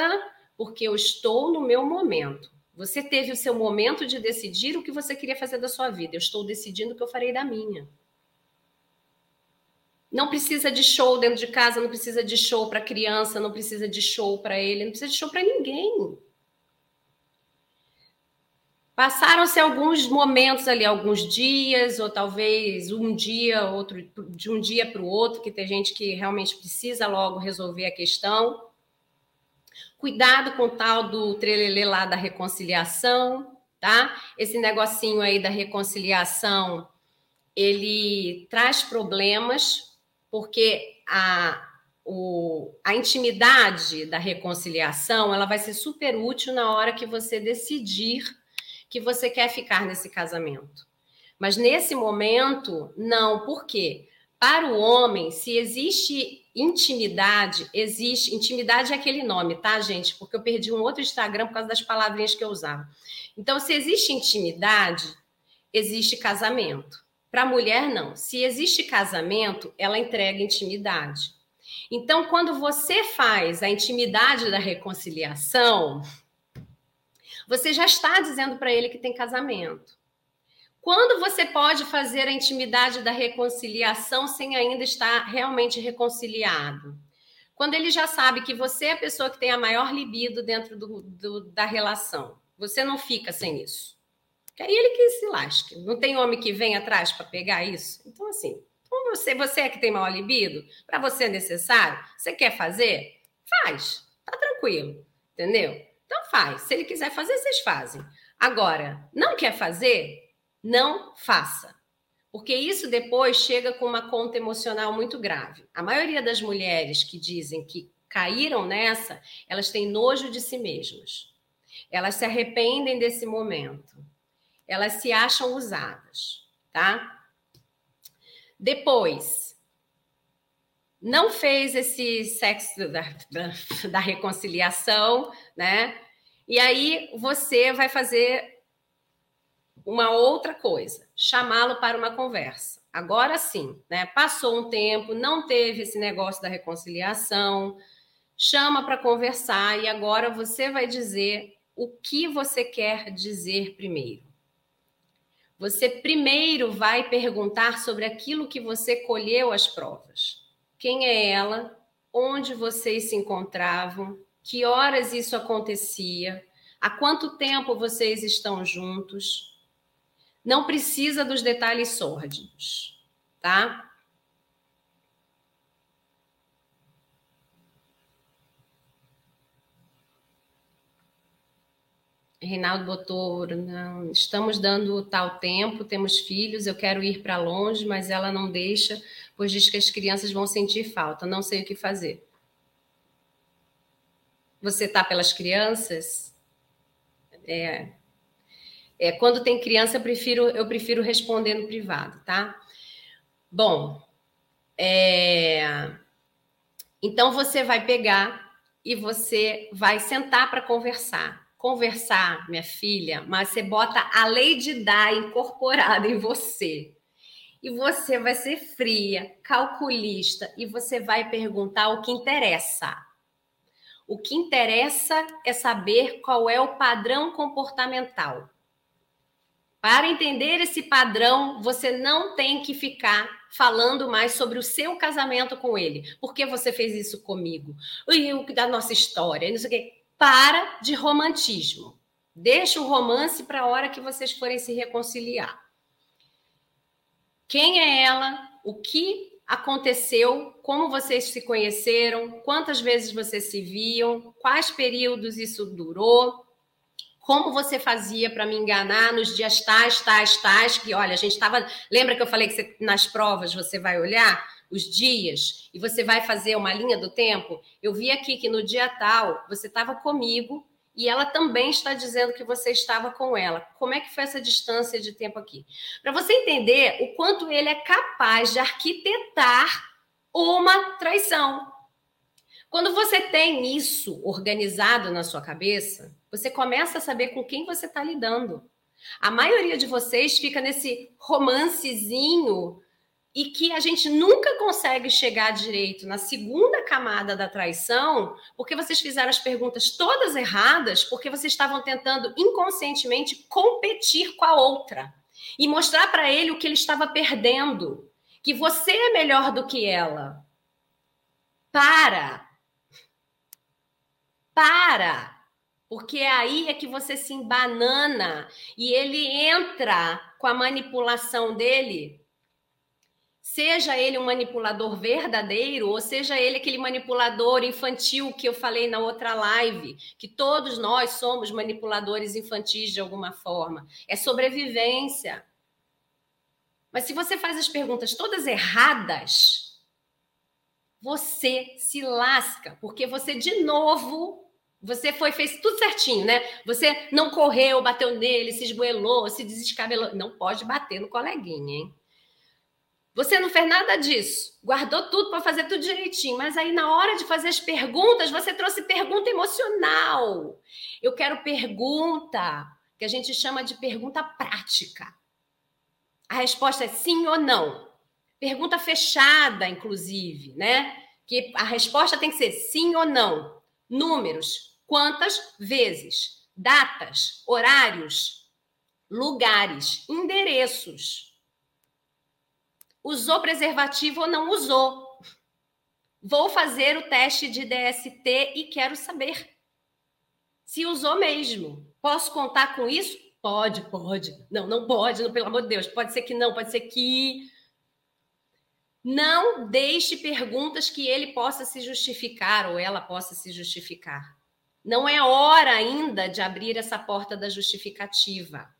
porque eu estou no meu momento. Você teve o seu momento de decidir o que você queria fazer da sua vida. Eu estou decidindo o que eu farei da minha. Não precisa de show dentro de casa, não precisa de show para criança, não precisa de show para ele, não precisa de show para ninguém. Passaram-se alguns momentos ali, alguns dias, ou talvez um dia, outro de um dia para o outro, que tem gente que realmente precisa logo resolver a questão. Cuidado com o tal do trelelê lá da reconciliação, tá? Esse negocinho aí da reconciliação, ele traz problemas, porque a, o, a intimidade da reconciliação, ela vai ser super útil na hora que você decidir que você quer ficar nesse casamento. Mas nesse momento, não. Por quê? Para o homem, se existe intimidade, existe. Intimidade é aquele nome, tá, gente? Porque eu perdi um outro Instagram por causa das palavrinhas que eu usava. Então, se existe intimidade, existe casamento. Para a mulher, não. Se existe casamento, ela entrega intimidade. Então, quando você faz a intimidade da reconciliação, você já está dizendo para ele que tem casamento. Quando você pode fazer a intimidade da reconciliação sem ainda estar realmente reconciliado? Quando ele já sabe que você é a pessoa que tem a maior libido dentro do, do, da relação. Você não fica sem isso. Que aí ele que se lasque. Não tem homem que vem atrás para pegar isso? Então, assim, então você, você é que tem maior libido, para você é necessário, você quer fazer? Faz. Tá tranquilo. Entendeu? Então faz. Se ele quiser fazer, vocês fazem. Agora, não quer fazer? não faça. Porque isso depois chega com uma conta emocional muito grave. A maioria das mulheres que dizem que caíram nessa, elas têm nojo de si mesmas. Elas se arrependem desse momento. Elas se acham usadas, tá? Depois, não fez esse sexo da, da, da reconciliação, né? E aí você vai fazer uma outra coisa, chamá-lo para uma conversa. Agora sim, né? Passou um tempo, não teve esse negócio da reconciliação, chama para conversar e agora você vai dizer o que você quer dizer primeiro. Você primeiro vai perguntar sobre aquilo que você colheu as provas. Quem é ela? Onde vocês se encontravam? Que horas isso acontecia? Há quanto tempo vocês estão juntos? Não precisa dos detalhes sórdidos, tá? Reinaldo botou, não, estamos dando tal tempo, temos filhos, eu quero ir para longe, mas ela não deixa, pois diz que as crianças vão sentir falta, não sei o que fazer. Você tá pelas crianças? É, é, quando tem criança, eu prefiro, eu prefiro responder no privado, tá? Bom, é... então você vai pegar e você vai sentar para conversar. Conversar, minha filha, mas você bota a lei de dar incorporada em você. E você vai ser fria, calculista, e você vai perguntar o que interessa. O que interessa é saber qual é o padrão comportamental. Para entender esse padrão, você não tem que ficar falando mais sobre o seu casamento com ele. Por que você fez isso comigo? E o da nossa história, não sei o quê. Para de romantismo. Deixa o romance para a hora que vocês forem se reconciliar. Quem é ela? O que aconteceu? Como vocês se conheceram? Quantas vezes vocês se viam? Quais períodos isso durou? como você fazia para me enganar nos dias tais, tais, tais, que olha, a gente estava. Lembra que eu falei que você, nas provas você vai olhar os dias e você vai fazer uma linha do tempo? Eu vi aqui que no dia tal você estava comigo e ela também está dizendo que você estava com ela. Como é que foi essa distância de tempo aqui? Para você entender o quanto ele é capaz de arquitetar uma traição. Quando você tem isso organizado na sua cabeça, você começa a saber com quem você está lidando. A maioria de vocês fica nesse romancezinho e que a gente nunca consegue chegar direito na segunda camada da traição, porque vocês fizeram as perguntas todas erradas, porque vocês estavam tentando inconscientemente competir com a outra e mostrar para ele o que ele estava perdendo, que você é melhor do que ela. Para, para! Porque aí é que você se embanana e ele entra com a manipulação dele. Seja ele um manipulador verdadeiro, ou seja ele aquele manipulador infantil que eu falei na outra live, que todos nós somos manipuladores infantis de alguma forma. É sobrevivência. Mas se você faz as perguntas todas erradas, você se lasca, porque você de novo você foi, fez tudo certinho, né? Você não correu, bateu nele, se esgoelou, se desescabelou. Não pode bater no coleguinha, hein? Você não fez nada disso, guardou tudo para fazer tudo direitinho, mas aí na hora de fazer as perguntas, você trouxe pergunta emocional. Eu quero pergunta, que a gente chama de pergunta prática. A resposta é sim ou não. Pergunta fechada, inclusive, né? Que a resposta tem que ser sim ou não. Números, quantas vezes, datas, horários, lugares, endereços. Usou preservativo ou não usou? Vou fazer o teste de DST e quero saber se usou mesmo. Posso contar com isso? Pode, pode. Não, não pode, não, pelo amor de Deus. Pode ser que não, pode ser que. Não deixe perguntas que ele possa se justificar ou ela possa se justificar. Não é hora ainda de abrir essa porta da justificativa.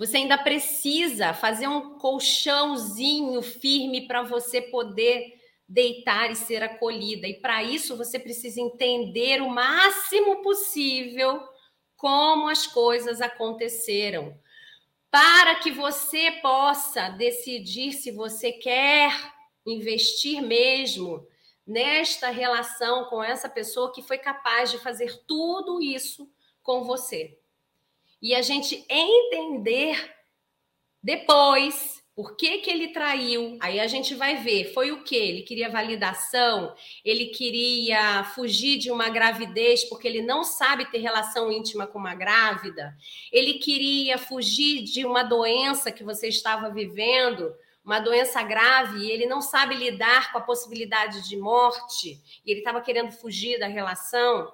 Você ainda precisa fazer um colchãozinho firme para você poder deitar e ser acolhida. E para isso você precisa entender o máximo possível como as coisas aconteceram, para que você possa decidir se você quer investir mesmo nesta relação com essa pessoa que foi capaz de fazer tudo isso com você e a gente entender depois por que, que ele traiu. Aí a gente vai ver, foi o que? Ele queria validação, ele queria fugir de uma gravidez porque ele não sabe ter relação íntima com uma grávida, ele queria fugir de uma doença que você estava vivendo, uma doença grave, e ele não sabe lidar com a possibilidade de morte, e ele estava querendo fugir da relação.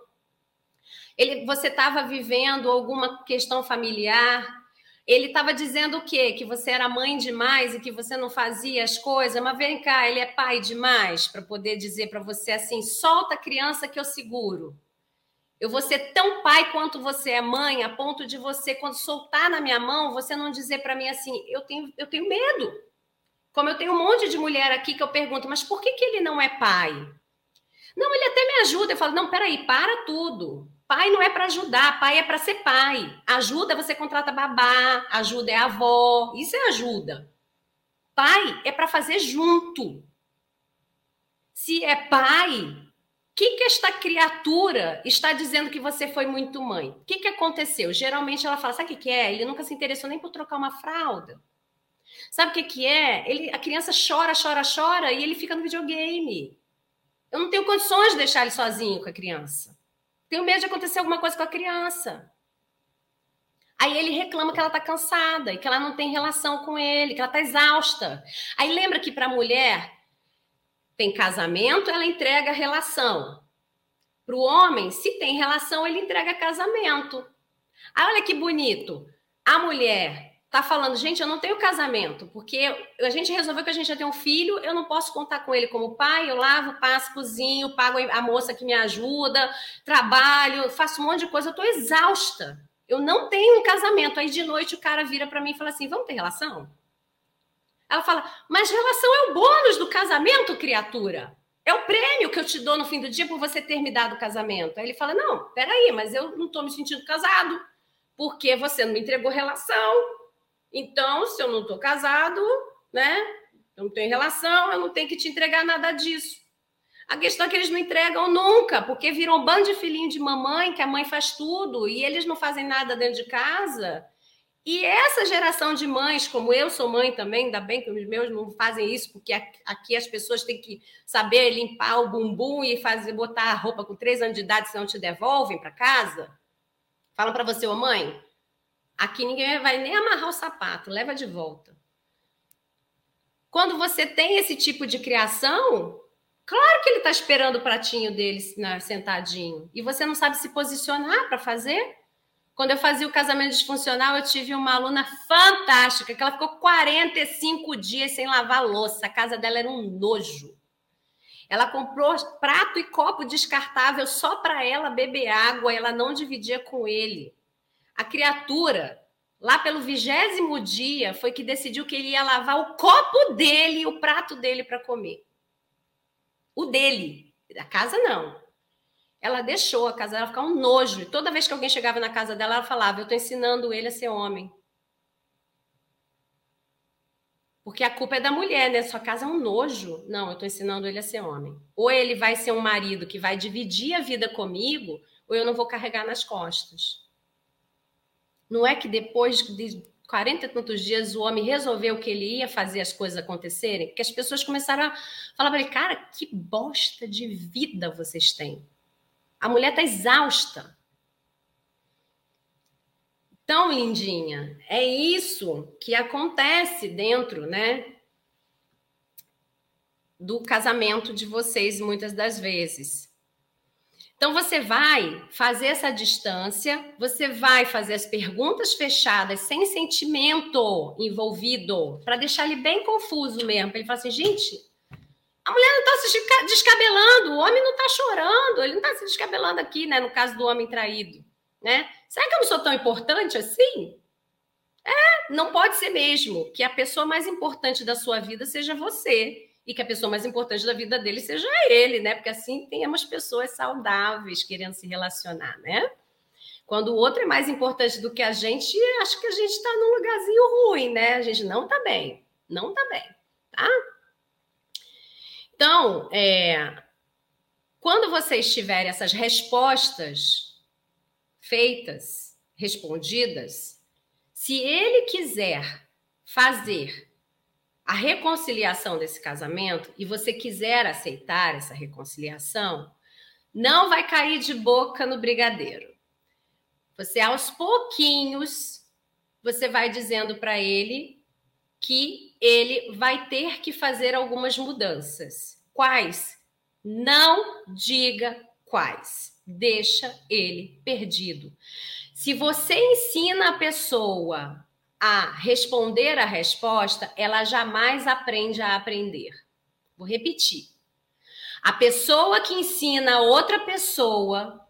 Ele, você estava vivendo alguma questão familiar. Ele estava dizendo o quê? Que você era mãe demais e que você não fazia as coisas. Mas vem cá, ele é pai demais para poder dizer para você assim: solta a criança que eu seguro. Eu vou ser tão pai quanto você é mãe, a ponto de você, quando soltar na minha mão, você não dizer para mim assim: eu tenho, eu tenho medo. Como eu tenho um monte de mulher aqui que eu pergunto, mas por que, que ele não é pai? Não, ele até me ajuda. Eu falo: não, peraí, para tudo. Pai não é para ajudar, pai é para ser pai. Ajuda você contrata babá, ajuda é avó, isso é ajuda. Pai é para fazer junto. Se é pai, o que, que esta criatura está dizendo que você foi muito mãe? O que, que aconteceu? Geralmente ela fala: sabe o que, que é? Ele nunca se interessou nem por trocar uma fralda. Sabe o que, que é? Ele, a criança chora, chora, chora e ele fica no videogame. Eu não tenho condições de deixar ele sozinho com a criança. Tenho medo de acontecer alguma coisa com a criança. Aí ele reclama que ela está cansada e que ela não tem relação com ele, que ela está exausta. Aí lembra que para a mulher tem casamento, ela entrega relação. Para o homem, se tem relação, ele entrega casamento. Aí olha que bonito. A mulher tá falando, gente, eu não tenho casamento, porque a gente resolveu que a gente já tem um filho, eu não posso contar com ele como pai, eu lavo, passo, cozinho, pago a moça que me ajuda, trabalho, faço um monte de coisa, eu tô exausta. Eu não tenho um casamento. Aí de noite o cara vira para mim e fala assim: "Vamos ter relação?" Ela fala: "Mas relação é o bônus do casamento, criatura. É o prêmio que eu te dou no fim do dia por você ter me dado o casamento." Aí ele fala: "Não, peraí, mas eu não tô me sentindo casado." Porque você não me entregou relação, então, se eu não estou casado, né? Eu não tenho relação, eu não tenho que te entregar nada disso. A questão é que eles não entregam nunca, porque viram um bando de filhinho de mamãe, que a mãe faz tudo, e eles não fazem nada dentro de casa. E essa geração de mães, como eu sou mãe também, ainda bem que os meus não fazem isso, porque aqui as pessoas têm que saber limpar o bumbum e fazer botar a roupa com três anos de idade, senão te devolvem para casa. Falam para você, ô mãe, Aqui ninguém vai nem amarrar o sapato, leva de volta. Quando você tem esse tipo de criação, claro que ele está esperando o pratinho dele né, sentadinho. E você não sabe se posicionar para fazer. Quando eu fazia o casamento disfuncional, eu tive uma aluna fantástica, que ela ficou 45 dias sem lavar louça. A casa dela era um nojo. Ela comprou prato e copo descartável só para ela beber água, ela não dividia com ele. A criatura, lá pelo vigésimo dia, foi que decidiu que ele ia lavar o copo dele o prato dele para comer. O dele. A casa não. Ela deixou a casa dela ficar um nojo. E toda vez que alguém chegava na casa dela, ela falava: Eu estou ensinando ele a ser homem. Porque a culpa é da mulher, né? Sua casa é um nojo. Não, eu estou ensinando ele a ser homem. Ou ele vai ser um marido que vai dividir a vida comigo, ou eu não vou carregar nas costas. Não é que depois de 40 e tantos dias o homem resolveu que ele ia fazer as coisas acontecerem, porque as pessoas começaram a falar para ele, cara, que bosta de vida vocês têm. A mulher está exausta. Então, lindinha, é isso que acontece dentro, né, do casamento de vocês muitas das vezes. Então você vai fazer essa distância, você vai fazer as perguntas fechadas sem sentimento envolvido, para deixar ele bem confuso mesmo. Para ele falar assim, gente, a mulher não está se descabelando, o homem não está chorando, ele não está se descabelando aqui, né? No caso do homem traído né? Será que eu não sou tão importante assim? É, não pode ser mesmo que a pessoa mais importante da sua vida seja você e que a pessoa mais importante da vida dele seja ele, né? Porque assim temos pessoas saudáveis querendo se relacionar, né? Quando o outro é mais importante do que a gente, acho que a gente está num lugarzinho ruim, né? A gente não está bem, não está bem, tá? Então, é, quando vocês tiverem essas respostas feitas, respondidas, se ele quiser fazer a reconciliação desse casamento e você quiser aceitar essa reconciliação, não vai cair de boca no brigadeiro. Você aos pouquinhos você vai dizendo para ele que ele vai ter que fazer algumas mudanças. Quais? Não diga quais deixa ele perdido. Se você ensina a pessoa a responder a resposta, ela jamais aprende a aprender. Vou repetir. A pessoa que ensina outra pessoa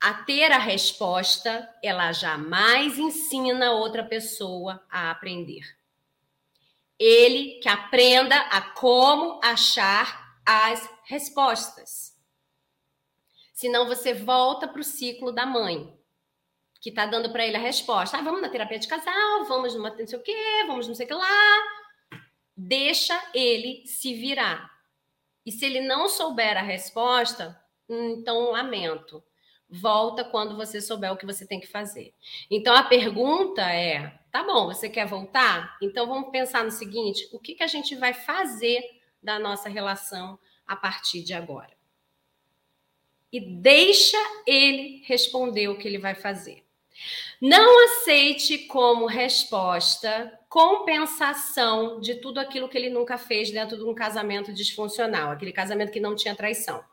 a ter a resposta, ela jamais ensina outra pessoa a aprender. Ele que aprenda a como achar as respostas. Senão você volta para o ciclo da mãe, que está dando para ele a resposta. Ah, vamos na terapia de casal, vamos numa não sei o quê, vamos não sei o que lá. Deixa ele se virar. E se ele não souber a resposta, então lamento. Volta quando você souber o que você tem que fazer. Então a pergunta é: tá bom, você quer voltar? Então vamos pensar no seguinte: o que, que a gente vai fazer da nossa relação a partir de agora? e deixa ele responder o que ele vai fazer. Não aceite como resposta compensação de tudo aquilo que ele nunca fez dentro de um casamento disfuncional, aquele casamento que não tinha traição.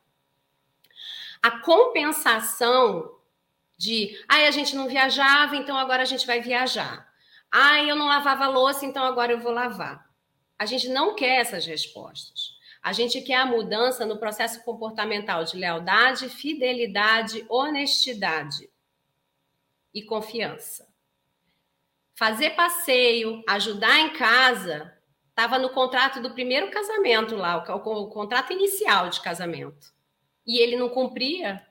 A compensação de, ai, a gente não viajava, então agora a gente vai viajar. Ai, eu não lavava louça, então agora eu vou lavar. A gente não quer essas respostas. A gente quer a mudança no processo comportamental de lealdade, fidelidade, honestidade e confiança. Fazer passeio, ajudar em casa, estava no contrato do primeiro casamento lá, o, contrato inicial de casamento. E ele não cumpria.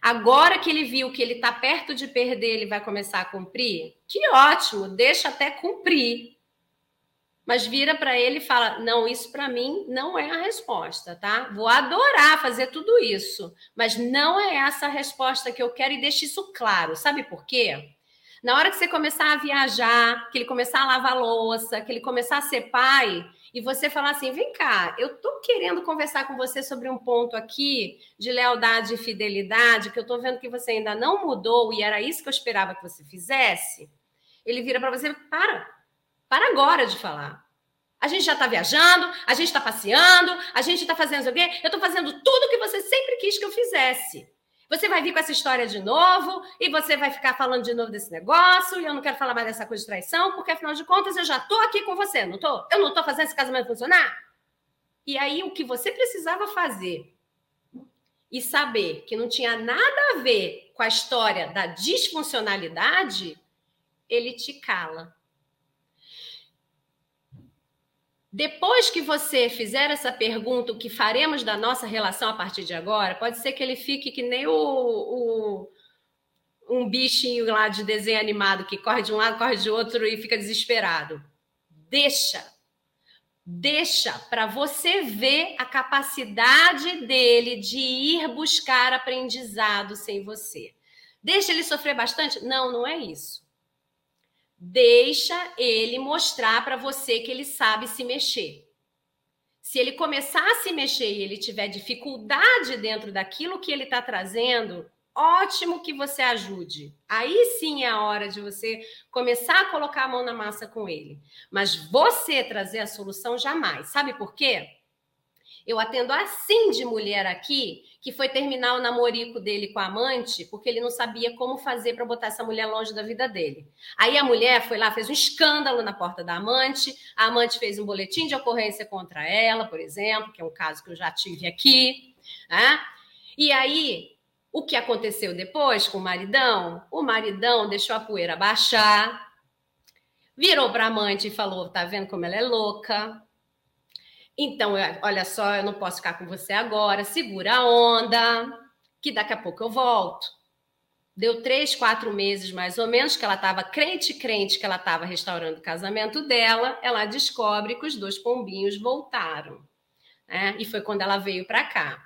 Agora que ele viu que ele está perto de perder, ele vai começar a cumprir? Que ótimo, deixa até cumprir mas vira para ele e fala: Não, isso para mim não é a resposta, tá? Vou adorar fazer tudo isso, mas não é essa a resposta que eu quero e deixe isso claro. Sabe por quê? Na hora que você começar a viajar, que ele começar a lavar louça, que ele começar a ser pai, e você falar assim: vem cá, eu tô querendo conversar com você sobre um ponto aqui de lealdade e fidelidade, que eu tô vendo que você ainda não mudou e era isso que eu esperava que você fizesse. Ele vira para você: para, para agora de falar. A gente já está viajando, a gente está passeando, a gente está fazendo o quê? Eu estou fazendo tudo o que você sempre quis que eu fizesse. Você vai vir com essa história de novo e você vai ficar falando de novo desse negócio e eu não quero falar mais dessa coisa de traição, porque afinal de contas eu já estou aqui com você, não estou? Eu não estou fazendo esse casamento funcionar? E aí o que você precisava fazer e saber que não tinha nada a ver com a história da disfuncionalidade, ele te cala. Depois que você fizer essa pergunta, o que faremos da nossa relação a partir de agora, pode ser que ele fique que nem o, o um bichinho lá de desenho animado que corre de um lado, corre de outro e fica desesperado. deixa. Deixa para você ver a capacidade dele de ir buscar aprendizado sem você. Deixa ele sofrer bastante? Não, não é isso. Deixa ele mostrar para você que ele sabe se mexer. Se ele começar a se mexer e ele tiver dificuldade dentro daquilo que ele está trazendo, ótimo que você ajude. Aí sim é a hora de você começar a colocar a mão na massa com ele. Mas você trazer a solução jamais. Sabe por quê? Eu atendo assim de mulher aqui que foi terminar o namorico dele com a amante porque ele não sabia como fazer para botar essa mulher longe da vida dele. Aí a mulher foi lá, fez um escândalo na porta da amante, a amante fez um boletim de ocorrência contra ela, por exemplo, que é um caso que eu já tive aqui. Né? E aí o que aconteceu depois com o maridão? O maridão deixou a poeira baixar, virou para a amante e falou: tá vendo como ela é louca? Então, olha só, eu não posso ficar com você agora, segura a onda, que daqui a pouco eu volto. Deu três, quatro meses mais ou menos que ela estava crente, crente que ela estava restaurando o casamento dela. Ela descobre que os dois pombinhos voltaram. Né? E foi quando ela veio para cá.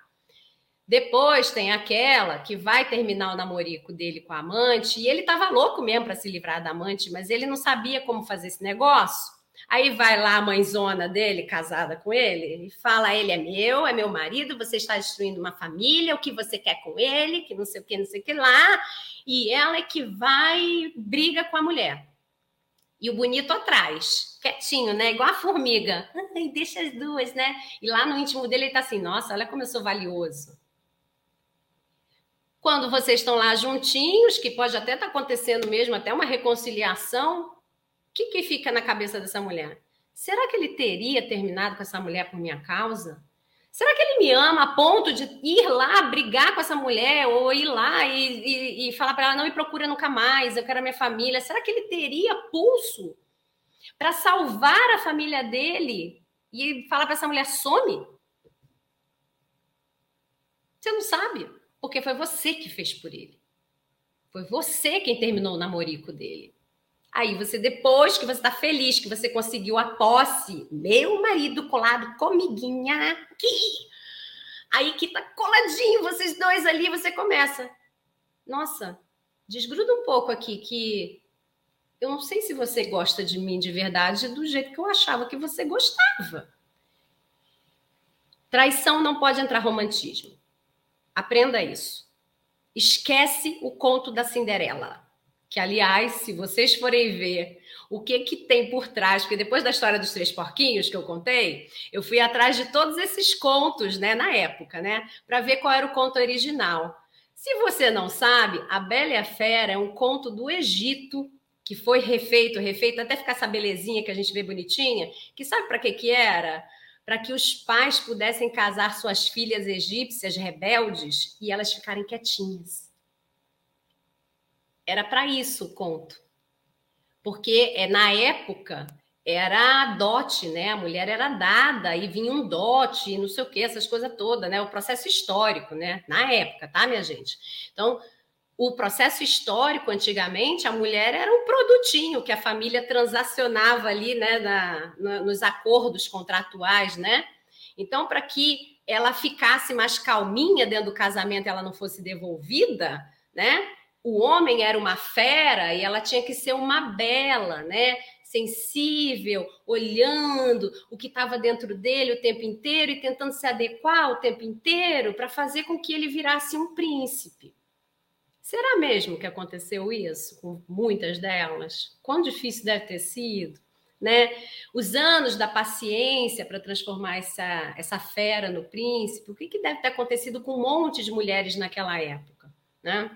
Depois tem aquela que vai terminar o namorico dele com a amante, e ele estava louco mesmo para se livrar da amante, mas ele não sabia como fazer esse negócio. Aí vai lá a mãezona dele, casada com ele, e fala: ele é meu, é meu marido, você está destruindo uma família, o que você quer com ele, que não sei o que, não sei o que lá. E ela é que vai briga com a mulher. E o bonito atrás, quietinho, né? Igual a formiga. Ai, deixa as duas, né? E lá no íntimo dele ele tá assim: nossa, olha como eu sou valioso. Quando vocês estão lá juntinhos, que pode até estar tá acontecendo mesmo, até uma reconciliação, que, que fica na cabeça dessa mulher? Será que ele teria terminado com essa mulher por minha causa? Será que ele me ama a ponto de ir lá brigar com essa mulher ou ir lá e, e, e falar para ela não me procura nunca mais, eu quero a minha família? Será que ele teria pulso para salvar a família dele e falar para essa mulher some? Você não sabe. Porque foi você que fez por ele. Foi você quem terminou o namorico dele. Aí você, depois que você está feliz, que você conseguiu a posse, meu marido colado comiguinha aqui. Aí que tá coladinho, vocês dois ali, você começa. Nossa, desgruda um pouco aqui que eu não sei se você gosta de mim de verdade do jeito que eu achava que você gostava. Traição não pode entrar romantismo. Aprenda isso. Esquece o conto da Cinderela. Que, aliás, se vocês forem ver o que, que tem por trás, porque depois da história dos três porquinhos que eu contei, eu fui atrás de todos esses contos, né, na época, né, para ver qual era o conto original. Se você não sabe, A Bela e a Fera é um conto do Egito que foi refeito, refeito até ficar essa belezinha que a gente vê bonitinha, que sabe para que que era? para que os pais pudessem casar suas filhas egípcias rebeldes e elas ficarem quietinhas. Era para isso o conto. Porque é, na época era a dote, né? A mulher era dada e vinha um dote e não sei o que, essas coisas todas, né? O processo histórico, né? Na época, tá, minha gente? Então, o processo histórico, antigamente, a mulher era um produtinho que a família transacionava ali, né, na, na, nos acordos contratuais, né? Então, para que ela ficasse mais calminha dentro do casamento, ela não fosse devolvida, né? O homem era uma fera e ela tinha que ser uma bela, né? Sensível, olhando o que estava dentro dele o tempo inteiro e tentando se adequar o tempo inteiro para fazer com que ele virasse um príncipe. Será mesmo que aconteceu isso com muitas delas? Quão difícil deve ter sido? Né? Os anos da paciência para transformar essa, essa fera no príncipe, o que, que deve ter acontecido com um monte de mulheres naquela época? Né?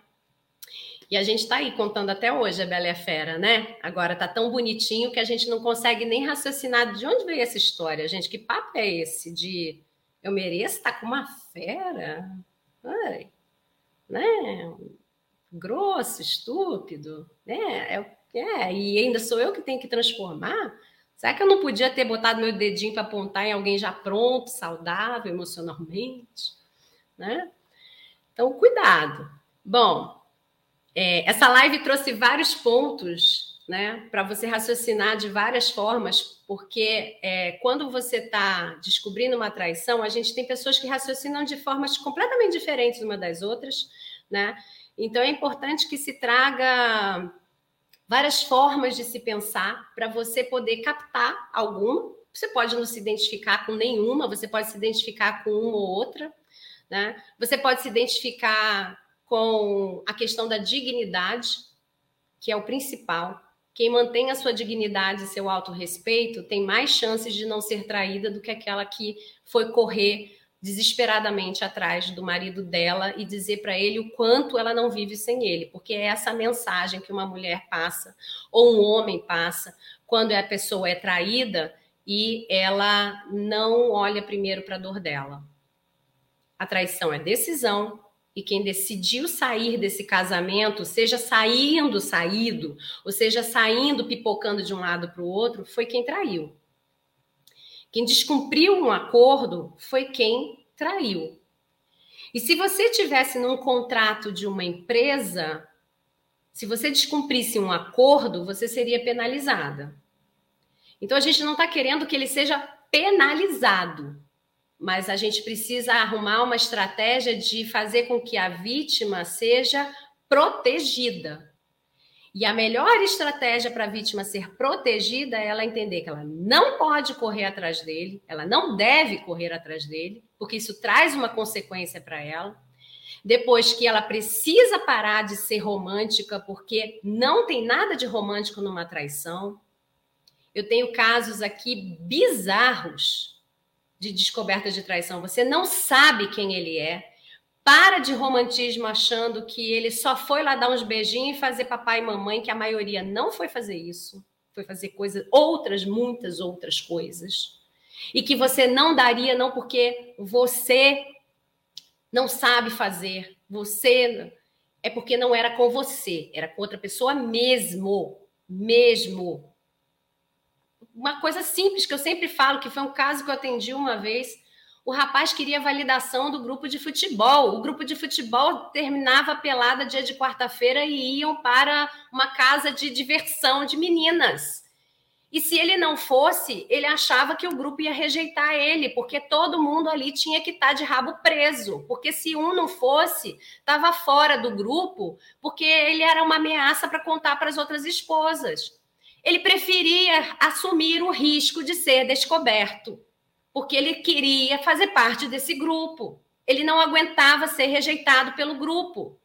E a gente está aí contando até hoje a Bela e a Fera, né? Agora tá tão bonitinho que a gente não consegue nem raciocinar de onde veio essa história, gente. Que papo é esse de eu mereço estar tá com uma fera? Ai, né? grosso, estúpido, né? É, é, e ainda sou eu que tenho que transformar. Será que eu não podia ter botado meu dedinho para apontar em alguém já pronto, saudável emocionalmente, né? Então, cuidado. Bom, é, essa live trouxe vários pontos né? Para você raciocinar de várias formas, porque é, quando você está descobrindo uma traição, a gente tem pessoas que raciocinam de formas completamente diferentes uma das outras, né? Então é importante que se traga várias formas de se pensar para você poder captar alguma. Você pode não se identificar com nenhuma, você pode se identificar com uma ou outra, né? Você pode se identificar com a questão da dignidade, que é o principal. Quem mantém a sua dignidade e seu autorrespeito tem mais chances de não ser traída do que aquela que foi correr desesperadamente atrás do marido dela e dizer para ele o quanto ela não vive sem ele, porque é essa mensagem que uma mulher passa ou um homem passa quando a pessoa é traída e ela não olha primeiro para a dor dela. A traição é decisão, e quem decidiu sair desse casamento, seja saindo saído, ou seja saindo pipocando de um lado para o outro, foi quem traiu. Quem descumpriu um acordo foi quem traiu. E se você tivesse num contrato de uma empresa, se você descumprisse um acordo, você seria penalizada. Então a gente não está querendo que ele seja penalizado mas a gente precisa arrumar uma estratégia de fazer com que a vítima seja protegida. E a melhor estratégia para a vítima ser protegida é ela entender que ela não pode correr atrás dele, ela não deve correr atrás dele, porque isso traz uma consequência para ela. Depois que ela precisa parar de ser romântica, porque não tem nada de romântico numa traição. Eu tenho casos aqui bizarros de descoberta de traição. Você não sabe quem ele é. Para de romantismo achando que ele só foi lá dar uns beijinhos e fazer papai e mamãe, que a maioria não foi fazer isso. Foi fazer coisas, outras, muitas outras coisas. E que você não daria, não porque você não sabe fazer, você é porque não era com você, era com outra pessoa mesmo, mesmo uma coisa simples que eu sempre falo, que foi um caso que eu atendi uma vez. O rapaz queria validação do grupo de futebol. O grupo de futebol terminava a pelada dia de quarta-feira e iam para uma casa de diversão de meninas. E se ele não fosse, ele achava que o grupo ia rejeitar ele, porque todo mundo ali tinha que estar tá de rabo preso. Porque se um não fosse, estava fora do grupo, porque ele era uma ameaça para contar para as outras esposas. Ele preferia assumir o risco de ser descoberto, porque ele queria fazer parte desse grupo. Ele não aguentava ser rejeitado pelo grupo.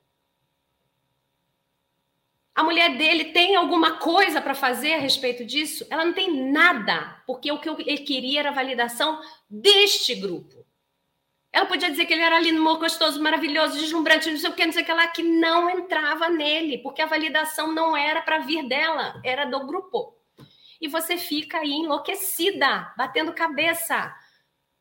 A mulher dele tem alguma coisa para fazer a respeito disso? Ela não tem nada, porque o que ele queria era a validação deste grupo. Ela podia dizer que ele era lindo, gostoso, maravilhoso, deslumbrante, não sei o que, não sei o que lá, que não entrava nele, porque a validação não era para vir dela, era do grupo. E você fica aí enlouquecida, batendo cabeça,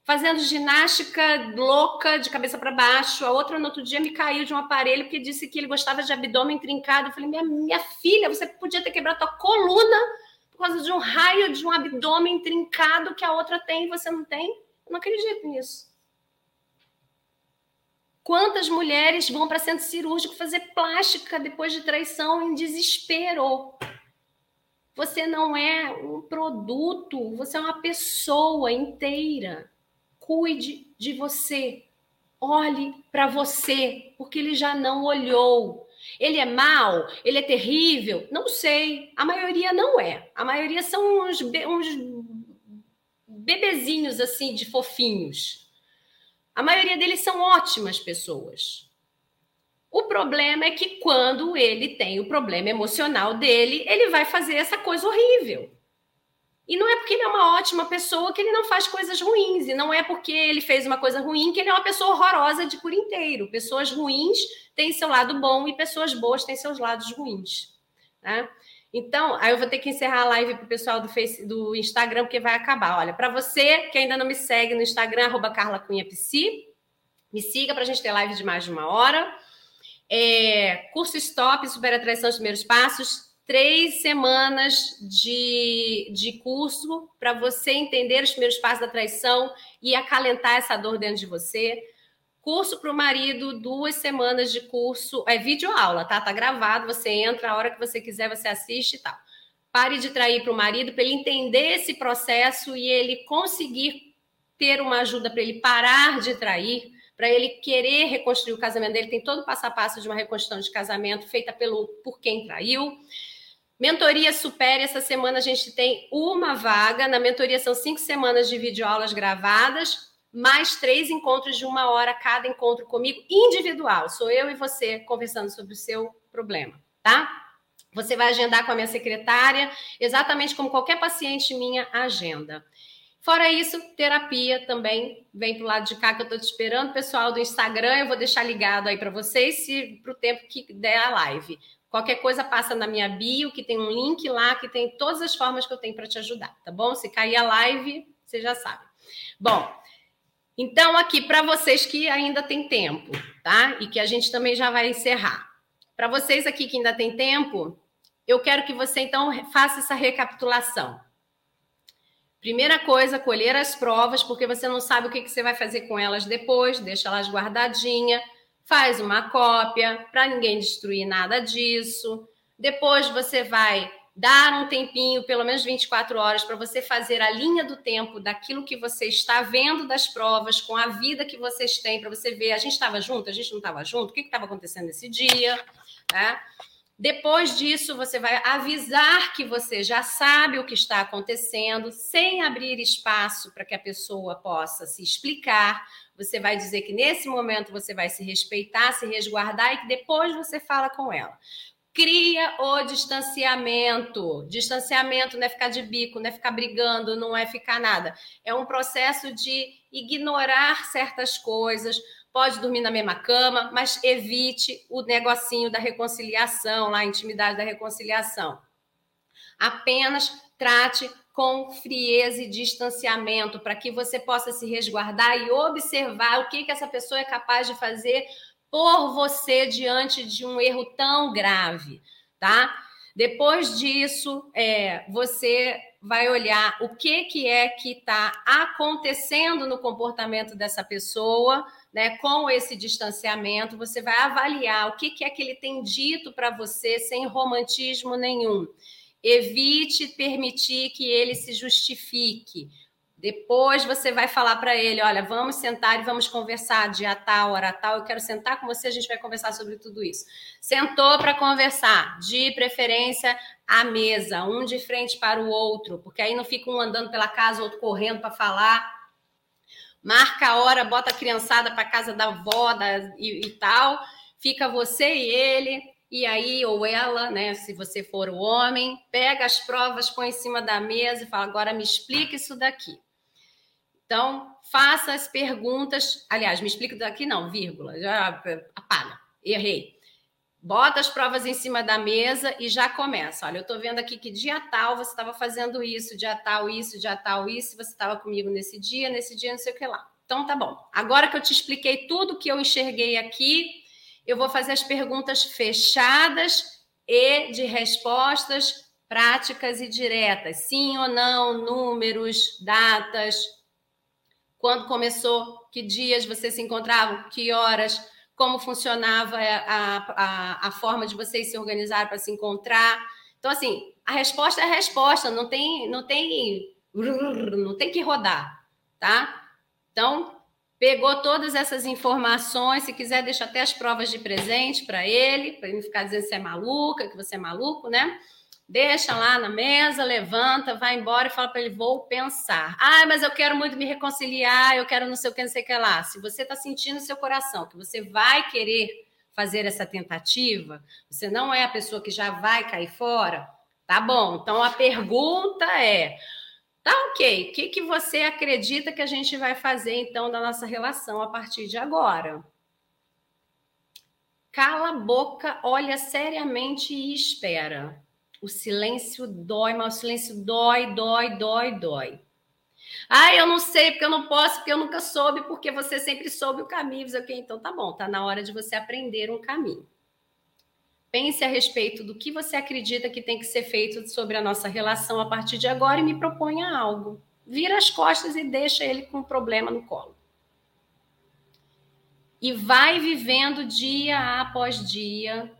fazendo ginástica louca, de cabeça para baixo. A outra, no outro dia, me caiu de um aparelho porque disse que ele gostava de abdômen trincado. Eu falei, minha, minha filha, você podia ter quebrado a tua coluna por causa de um raio de um abdômen trincado que a outra tem e você não tem? Eu não acredito nisso. Quantas mulheres vão para centro cirúrgico fazer plástica depois de traição em desespero? Você não é um produto, você é uma pessoa inteira. Cuide de você. Olhe para você, porque ele já não olhou. Ele é mau? Ele é terrível? Não sei. A maioria não é. A maioria são uns, be uns bebezinhos assim, de fofinhos. A maioria deles são ótimas pessoas. O problema é que quando ele tem o problema emocional dele, ele vai fazer essa coisa horrível. E não é porque ele é uma ótima pessoa que ele não faz coisas ruins. E não é porque ele fez uma coisa ruim que ele é uma pessoa horrorosa de por inteiro. Pessoas ruins têm seu lado bom e pessoas boas têm seus lados ruins. Né? Então, aí eu vou ter que encerrar a live para o pessoal do, Face, do Instagram, porque vai acabar. Olha, para você que ainda não me segue no Instagram, arroba me siga para a gente ter live de mais de uma hora. É, curso Stop, Super Atração dos Primeiros Passos, três semanas de, de curso para você entender os primeiros passos da traição e acalentar essa dor dentro de você. Curso para o marido, duas semanas de curso. É vídeo aula, tá? Tá gravado, você entra a hora que você quiser, você assiste e tal. Pare de trair para o marido, para ele entender esse processo e ele conseguir ter uma ajuda para ele parar de trair, para ele querer reconstruir o casamento dele. Tem todo o passo a passo de uma reconstrução de casamento feita pelo por quem traiu. Mentoria Supere, essa semana a gente tem uma vaga. Na mentoria são cinco semanas de videoaulas gravadas, mais três encontros de uma hora cada encontro comigo, individual. Sou eu e você conversando sobre o seu problema, tá? Você vai agendar com a minha secretária, exatamente como qualquer paciente minha agenda. Fora isso, terapia também vem para o lado de cá que eu estou te esperando. Pessoal do Instagram, eu vou deixar ligado aí para vocês se para o tempo que der a live. Qualquer coisa passa na minha bio, que tem um link lá, que tem todas as formas que eu tenho para te ajudar, tá bom? Se cair a live, você já sabe. Bom, então aqui para vocês que ainda tem tempo, tá? E que a gente também já vai encerrar. Para vocês aqui que ainda tem tempo, eu quero que você então faça essa recapitulação. Primeira coisa, colher as provas, porque você não sabe o que, você vai fazer com elas depois, deixa elas guardadinha, faz uma cópia para ninguém destruir nada disso. Depois você vai dar um tempinho, pelo menos 24 horas, para você fazer a linha do tempo daquilo que você está vendo das provas, com a vida que vocês têm, para você ver, a gente estava junto, a gente não estava junto, o que estava acontecendo nesse dia, né? Depois disso, você vai avisar que você já sabe o que está acontecendo, sem abrir espaço para que a pessoa possa se explicar. Você vai dizer que nesse momento você vai se respeitar, se resguardar e que depois você fala com ela. Cria o distanciamento. Distanciamento não é ficar de bico, não é ficar brigando, não é ficar nada. É um processo de ignorar certas coisas, pode dormir na mesma cama, mas evite o negocinho da reconciliação, lá, a intimidade da reconciliação. Apenas trate com frieza e distanciamento, para que você possa se resguardar e observar o que, que essa pessoa é capaz de fazer por você diante de um erro tão grave, tá? Depois disso, é, você vai olhar o que, que é que está acontecendo no comportamento dessa pessoa, né, com esse distanciamento, você vai avaliar o que, que é que ele tem dito para você sem romantismo nenhum. Evite permitir que ele se justifique. Depois você vai falar para ele: olha, vamos sentar e vamos conversar dia tal, hora tal. Eu quero sentar com você, a gente vai conversar sobre tudo isso. Sentou para conversar, de preferência à mesa, um de frente para o outro, porque aí não fica um andando pela casa, outro correndo para falar marca a hora, bota a criançada para casa da avó da, e, e, tal, fica você e ele, e aí, ou ela, né, se você for o homem, pega as provas, põe em cima da mesa e fala: agora me explica isso daqui. Então, faça as perguntas. Aliás, me explica daqui, não, vírgula, já apaga, errei bota as provas em cima da mesa e já começa. Olha, eu estou vendo aqui que dia tal você estava fazendo isso, dia tal isso, dia tal isso, você estava comigo nesse dia, nesse dia não sei o que lá. Então tá bom. Agora que eu te expliquei tudo que eu enxerguei aqui, eu vou fazer as perguntas fechadas e de respostas práticas e diretas. Sim ou não, números, datas, quando começou, que dias você se encontravam, que horas como funcionava a, a, a forma de vocês se organizar para se encontrar. Então, assim, a resposta é a resposta, não tem, não tem, não tem que rodar, tá? Então, pegou todas essas informações, se quiser, deixa até as provas de presente para ele, para ele não ficar dizendo que você é maluca, que você é maluco, né? Deixa lá na mesa, levanta, vai embora e fala para ele: vou pensar. Ah, mas eu quero muito me reconciliar, eu quero não sei o que, não sei o que lá. Se você está sentindo no seu coração que você vai querer fazer essa tentativa, você não é a pessoa que já vai cair fora, tá bom. Então a pergunta é. Tá ok. O que, que você acredita que a gente vai fazer então da nossa relação a partir de agora? Cala a boca, olha seriamente e espera. O silêncio dói, mas o silêncio dói, dói, dói, dói. Ah, eu não sei, porque eu não posso, porque eu nunca soube, porque você sempre soube o caminho. Okay? Então tá bom, tá na hora de você aprender um caminho. Pense a respeito do que você acredita que tem que ser feito sobre a nossa relação a partir de agora e me proponha algo. Vira as costas e deixa ele com o problema no colo. E vai vivendo dia após dia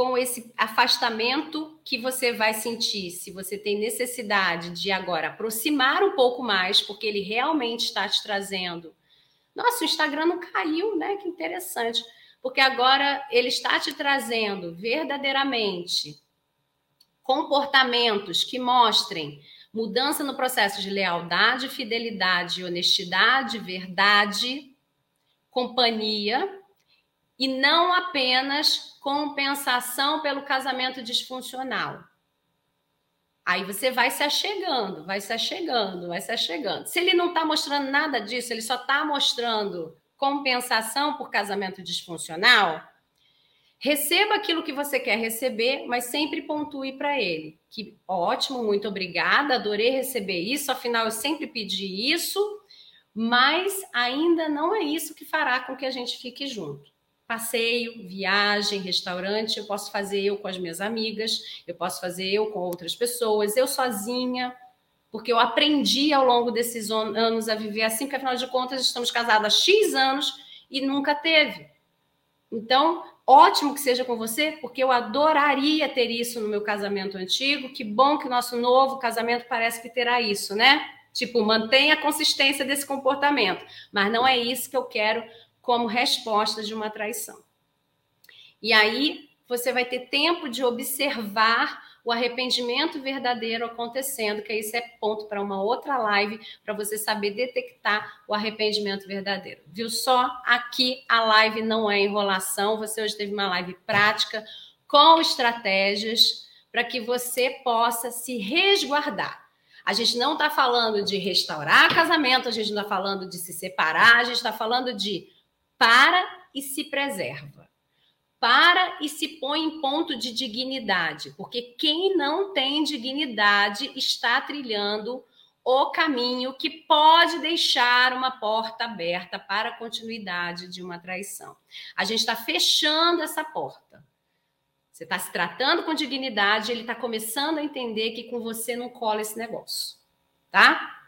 com esse afastamento que você vai sentir, se você tem necessidade de agora aproximar um pouco mais, porque ele realmente está te trazendo. Nossa, o Instagram não caiu, né? Que interessante. Porque agora ele está te trazendo verdadeiramente comportamentos que mostrem mudança no processo de lealdade, fidelidade, honestidade, verdade, companhia e não apenas compensação pelo casamento disfuncional. Aí você vai se achegando, vai se achegando, vai se achegando. Se ele não está mostrando nada disso, ele só está mostrando compensação por casamento disfuncional, receba aquilo que você quer receber, mas sempre pontue para ele. Que ótimo, muito obrigada, adorei receber isso, afinal eu sempre pedi isso, mas ainda não é isso que fará com que a gente fique junto passeio, viagem, restaurante, eu posso fazer eu com as minhas amigas, eu posso fazer eu com outras pessoas, eu sozinha, porque eu aprendi ao longo desses anos a viver assim, porque afinal de contas estamos casados há X anos e nunca teve. Então, ótimo que seja com você, porque eu adoraria ter isso no meu casamento antigo. Que bom que nosso novo casamento parece que terá isso, né? Tipo, mantenha a consistência desse comportamento. Mas não é isso que eu quero como resposta de uma traição. E aí você vai ter tempo de observar o arrependimento verdadeiro acontecendo, que isso é ponto para uma outra live, para você saber detectar o arrependimento verdadeiro. Viu só? Aqui a live não é enrolação, você hoje teve uma live prática com estratégias para que você possa se resguardar. A gente não está falando de restaurar casamento, a gente não está falando de se separar, a gente está falando de para e se preserva. Para e se põe em ponto de dignidade, porque quem não tem dignidade está trilhando o caminho que pode deixar uma porta aberta para a continuidade de uma traição. A gente está fechando essa porta. Você está se tratando com dignidade, ele está começando a entender que com você não cola esse negócio, tá?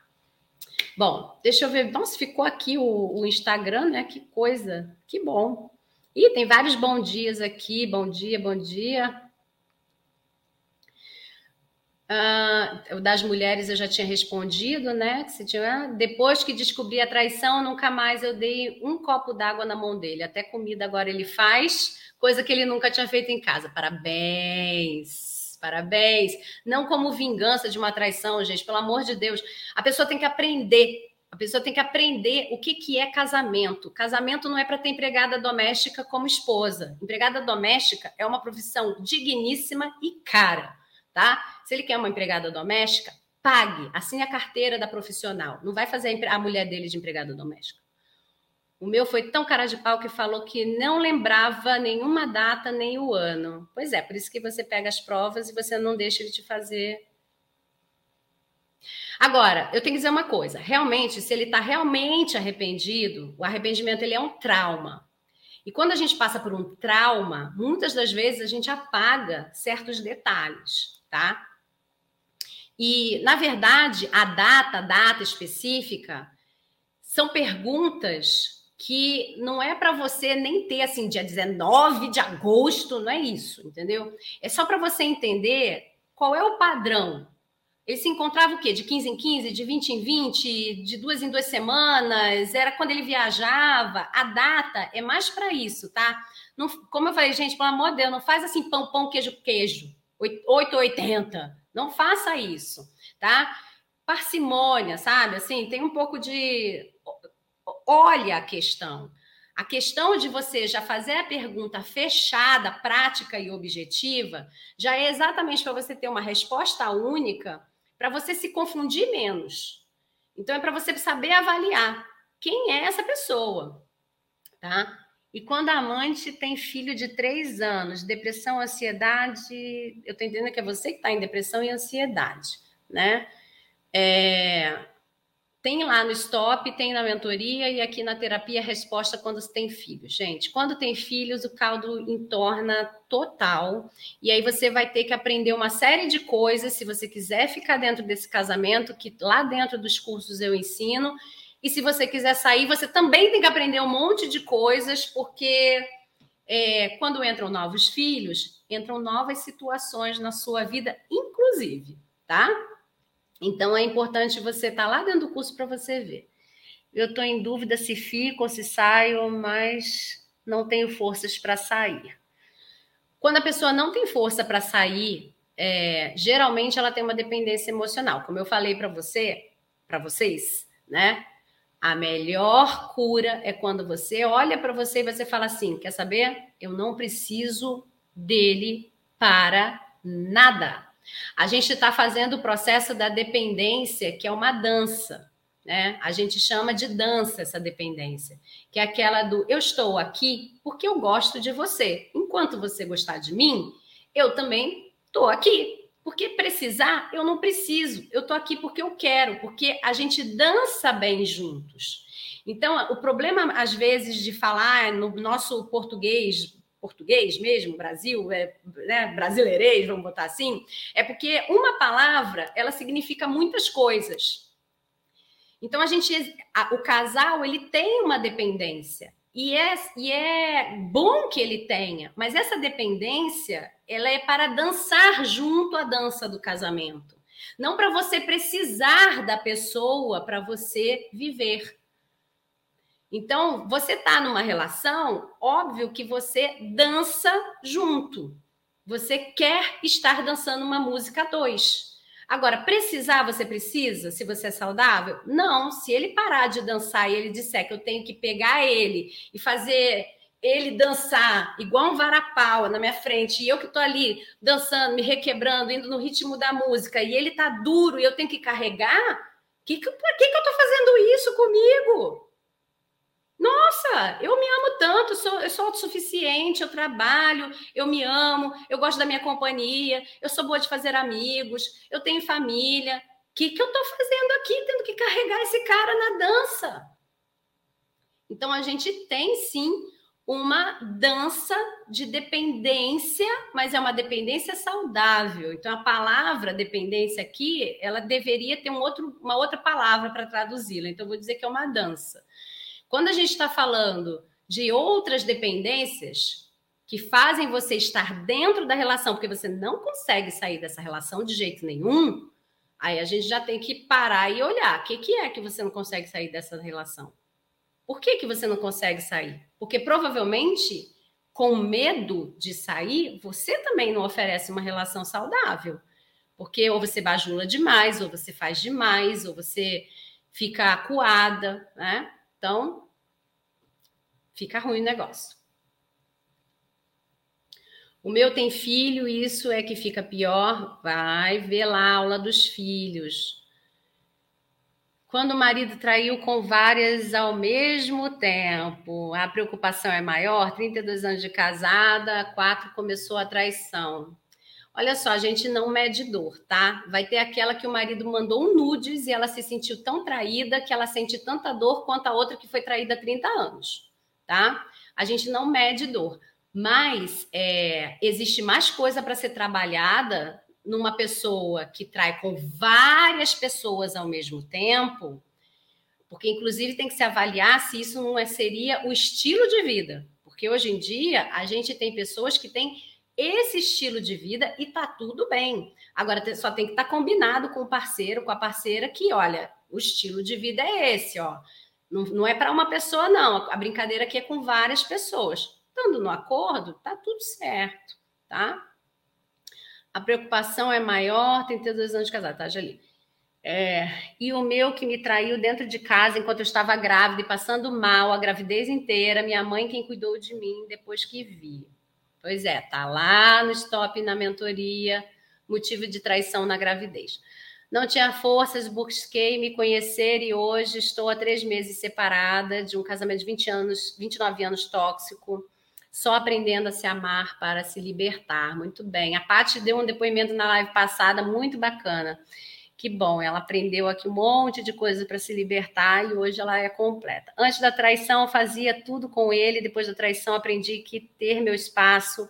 Bom, deixa eu ver. Nossa, ficou aqui o, o Instagram, né? Que coisa. Que bom. E tem vários bom dias aqui. Bom dia, bom dia. Uh, das mulheres eu já tinha respondido, né? Que tinha, depois que descobri a traição, nunca mais eu dei um copo d'água na mão dele. Até comida agora ele faz, coisa que ele nunca tinha feito em casa. Parabéns! Parabéns. Não como vingança de uma traição, gente, pelo amor de Deus. A pessoa tem que aprender. A pessoa tem que aprender o que, que é casamento. Casamento não é para ter empregada doméstica como esposa. Empregada doméstica é uma profissão digníssima e cara, tá? Se ele quer uma empregada doméstica, pague, assine a carteira da profissional. Não vai fazer a mulher dele de empregada doméstica. O meu foi tão cara de pau que falou que não lembrava nenhuma data nem o ano. Pois é, por isso que você pega as provas e você não deixa ele te fazer. Agora, eu tenho que dizer uma coisa: realmente, se ele está realmente arrependido, o arrependimento ele é um trauma. E quando a gente passa por um trauma, muitas das vezes a gente apaga certos detalhes, tá? E, na verdade, a data, a data específica, são perguntas que não é para você nem ter assim dia 19 de agosto, não é isso, entendeu? É só para você entender qual é o padrão. Ele se encontrava o quê? De 15 em 15, de 20 em 20, de duas em duas semanas, era quando ele viajava. A data é mais para isso, tá? Não, como eu falei, gente, pelo amor de Deus, não faz assim pão, pão, queijo, queijo, 880. Não faça isso, tá? Parcimônia, sabe? Assim, tem um pouco de olha a questão. A questão de você já fazer a pergunta fechada, prática e objetiva, já é exatamente para você ter uma resposta única, para você se confundir menos. Então, é para você saber avaliar quem é essa pessoa, tá? E quando a amante tem filho de três anos, depressão, ansiedade, eu estou entendendo que é você que está em depressão e ansiedade, né? É, tem lá no stop, tem na mentoria e aqui na terapia resposta quando se tem filhos. Gente, quando tem filhos, o caldo entorna total. E aí você vai ter que aprender uma série de coisas se você quiser ficar dentro desse casamento, que lá dentro dos cursos eu ensino. E se você quiser sair, você também tem que aprender um monte de coisas, porque é, quando entram novos filhos, entram novas situações na sua vida, inclusive, tá? Então é importante você estar tá lá dentro do curso para você ver. Eu estou em dúvida se fico ou se saio, mas não tenho forças para sair. Quando a pessoa não tem força para sair, é, geralmente ela tem uma dependência emocional. Como eu falei para você, para vocês, né? A melhor cura é quando você olha para você e você fala assim: quer saber? Eu não preciso dele para nada. A gente está fazendo o processo da dependência, que é uma dança. Né? A gente chama de dança essa dependência, que é aquela do eu estou aqui porque eu gosto de você. Enquanto você gostar de mim, eu também estou aqui. Porque precisar, eu não preciso. Eu estou aqui porque eu quero, porque a gente dança bem juntos. Então, o problema, às vezes, de falar no nosso português, português mesmo, Brasil, é, né, brasileirês, vamos botar assim, é porque uma palavra, ela significa muitas coisas. Então a gente, a, o casal ele tem uma dependência e é, e é bom que ele tenha, mas essa dependência ela é para dançar junto à dança do casamento, não para você precisar da pessoa para você viver. Então, você está numa relação, óbvio que você dança junto. Você quer estar dançando uma música dois. Agora, precisar, você precisa, se você é saudável? Não. Se ele parar de dançar e ele disser que eu tenho que pegar ele e fazer ele dançar igual um varapau na minha frente, e eu que estou ali dançando, me requebrando, indo no ritmo da música, e ele tá duro e eu tenho que carregar, que que, por que, que eu estou fazendo isso comigo? Nossa, eu me amo tanto, sou, eu sou autossuficiente, eu trabalho, eu me amo, eu gosto da minha companhia, eu sou boa de fazer amigos, eu tenho família. O que, que eu estou fazendo aqui, tendo que carregar esse cara na dança? Então, a gente tem sim uma dança de dependência, mas é uma dependência saudável. Então, a palavra dependência aqui, ela deveria ter um outro, uma outra palavra para traduzi-la. Então, vou dizer que é uma dança. Quando a gente está falando de outras dependências que fazem você estar dentro da relação, porque você não consegue sair dessa relação de jeito nenhum, aí a gente já tem que parar e olhar. O que, que é que você não consegue sair dessa relação? Por que, que você não consegue sair? Porque provavelmente, com medo de sair, você também não oferece uma relação saudável. Porque ou você bajula demais, ou você faz demais, ou você fica acuada, né? Então, fica ruim o negócio. O meu tem filho, isso é que fica pior. Vai ver lá a aula dos filhos. Quando o marido traiu com várias ao mesmo tempo, a preocupação é maior. 32 anos de casada, quatro começou a traição. Olha só, a gente não mede dor, tá? Vai ter aquela que o marido mandou um nudes e ela se sentiu tão traída que ela sente tanta dor quanto a outra que foi traída há 30 anos, tá? A gente não mede dor, mas é, existe mais coisa para ser trabalhada numa pessoa que trai com várias pessoas ao mesmo tempo, porque inclusive tem que se avaliar se isso não é, seria o estilo de vida, porque hoje em dia a gente tem pessoas que têm esse estilo de vida e tá tudo bem. Agora só tem que estar tá combinado com o parceiro, com a parceira que, olha, o estilo de vida é esse, ó. Não, não é para uma pessoa, não. A brincadeira aqui é com várias pessoas. Estando no acordo, tá tudo certo, tá? A preocupação é maior, 32 anos de casado, tá, Jali? É, e o meu que me traiu dentro de casa enquanto eu estava grávida e passando mal a gravidez inteira, minha mãe quem cuidou de mim depois que vi. Pois é, tá lá no stop na mentoria, motivo de traição na gravidez. Não tinha forças, busquei me conhecer e hoje estou há três meses separada de um casamento de 20 anos, 29 anos tóxico, só aprendendo a se amar para se libertar. Muito bem. A Paty deu um depoimento na live passada muito bacana. Que bom, ela aprendeu aqui um monte de coisa para se libertar e hoje ela é completa. Antes da traição, eu fazia tudo com ele, depois da traição, aprendi que ter meu espaço,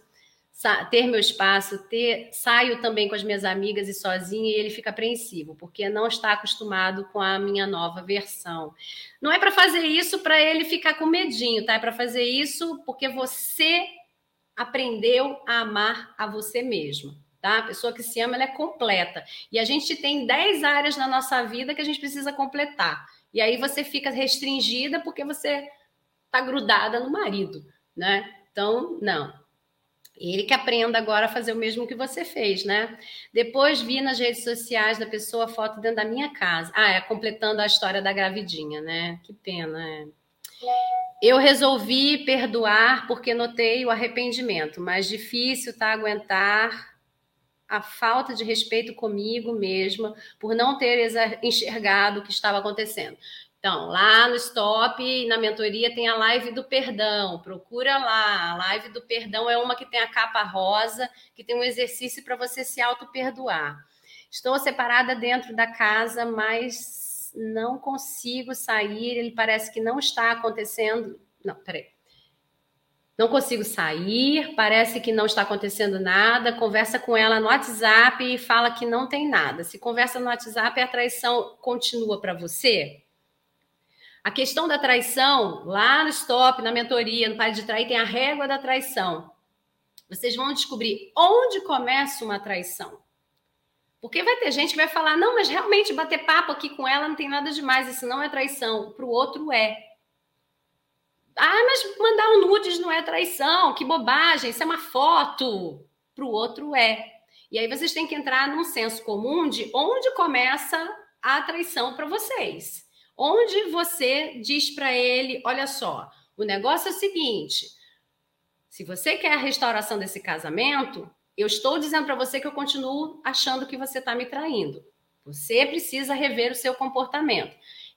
ter meu espaço, ter saio também com as minhas amigas e sozinha e ele fica apreensivo, porque não está acostumado com a minha nova versão. Não é para fazer isso para ele ficar com medinho, tá? É para fazer isso porque você aprendeu a amar a você mesma. Tá? A pessoa que se ama ela é completa. E a gente tem 10 áreas na nossa vida que a gente precisa completar. E aí você fica restringida porque você está grudada no marido, né? Então, não. Ele que aprenda agora a fazer o mesmo que você fez, né? Depois vi nas redes sociais da pessoa foto dentro da minha casa. Ah, é completando a história da gravidinha, né? Que pena, é. Eu resolvi perdoar porque notei o arrependimento, mas difícil tá aguentar a falta de respeito comigo mesma por não ter enxergado o que estava acontecendo. Então, lá no Stop, na mentoria, tem a live do perdão. Procura lá. A live do perdão é uma que tem a capa rosa, que tem um exercício para você se auto-perdoar. Estou separada dentro da casa, mas não consigo sair. Ele parece que não está acontecendo. Não, peraí. Não consigo sair, parece que não está acontecendo nada. Conversa com ela no WhatsApp e fala que não tem nada. Se conversa no WhatsApp, a traição continua para você? A questão da traição, lá no stop, na mentoria, no Pare de Trair, tem a régua da traição. Vocês vão descobrir onde começa uma traição. Porque vai ter gente que vai falar: não, mas realmente bater papo aqui com ela não tem nada demais, isso não é traição. Para o outro é. Ah, mas mandar um nudes não é traição, que bobagem, isso é uma foto. Para o outro é. E aí vocês têm que entrar num senso comum de onde começa a traição para vocês onde você diz para ele: olha só, o negócio é o seguinte, se você quer a restauração desse casamento, eu estou dizendo para você que eu continuo achando que você está me traindo. Você precisa rever o seu comportamento.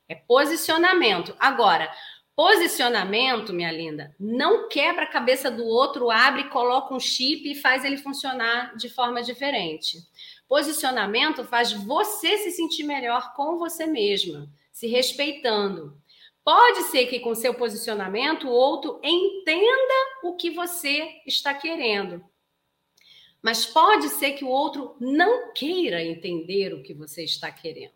É posicionamento. Agora, posicionamento, minha linda, não quebra a cabeça do outro, abre, coloca um chip e faz ele funcionar de forma diferente. Posicionamento faz você se sentir melhor com você mesma se respeitando. Pode ser que com seu posicionamento o outro entenda o que você está querendo. Mas pode ser que o outro não queira entender o que você está querendo.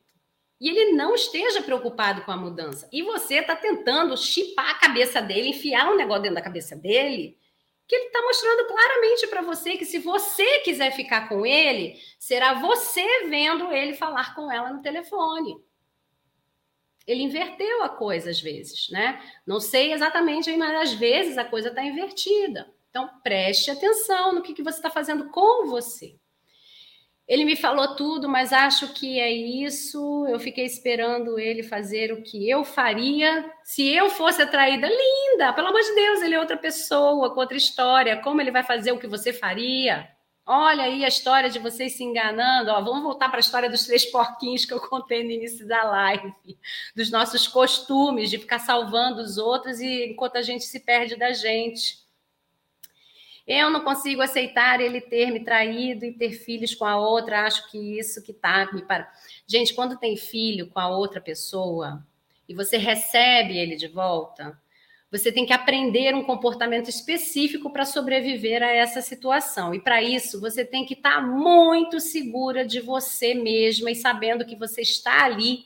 E ele não esteja preocupado com a mudança. E você está tentando chipar a cabeça dele, enfiar um negócio dentro da cabeça dele, que ele está mostrando claramente para você que se você quiser ficar com ele, será você vendo ele falar com ela no telefone ele inverteu a coisa às vezes, né? Não sei exatamente, mas às vezes a coisa está invertida. Então, preste atenção no que, que você está fazendo com você. Ele me falou tudo, mas acho que é isso. Eu fiquei esperando ele fazer o que eu faria se eu fosse atraída. Linda, pelo amor de Deus, ele é outra pessoa, com outra história. Como ele vai fazer o que você faria? Olha aí a história de vocês se enganando. Ó, vamos voltar para a história dos três porquinhos que eu contei no início da live, dos nossos costumes de ficar salvando os outros e enquanto a gente se perde da gente. Eu não consigo aceitar ele ter me traído e ter filhos com a outra. Acho que isso que tá me para. Gente, quando tem filho com a outra pessoa e você recebe ele de volta, você tem que aprender um comportamento específico para sobreviver a essa situação. E para isso, você tem que estar tá muito segura de você mesma e sabendo que você está ali,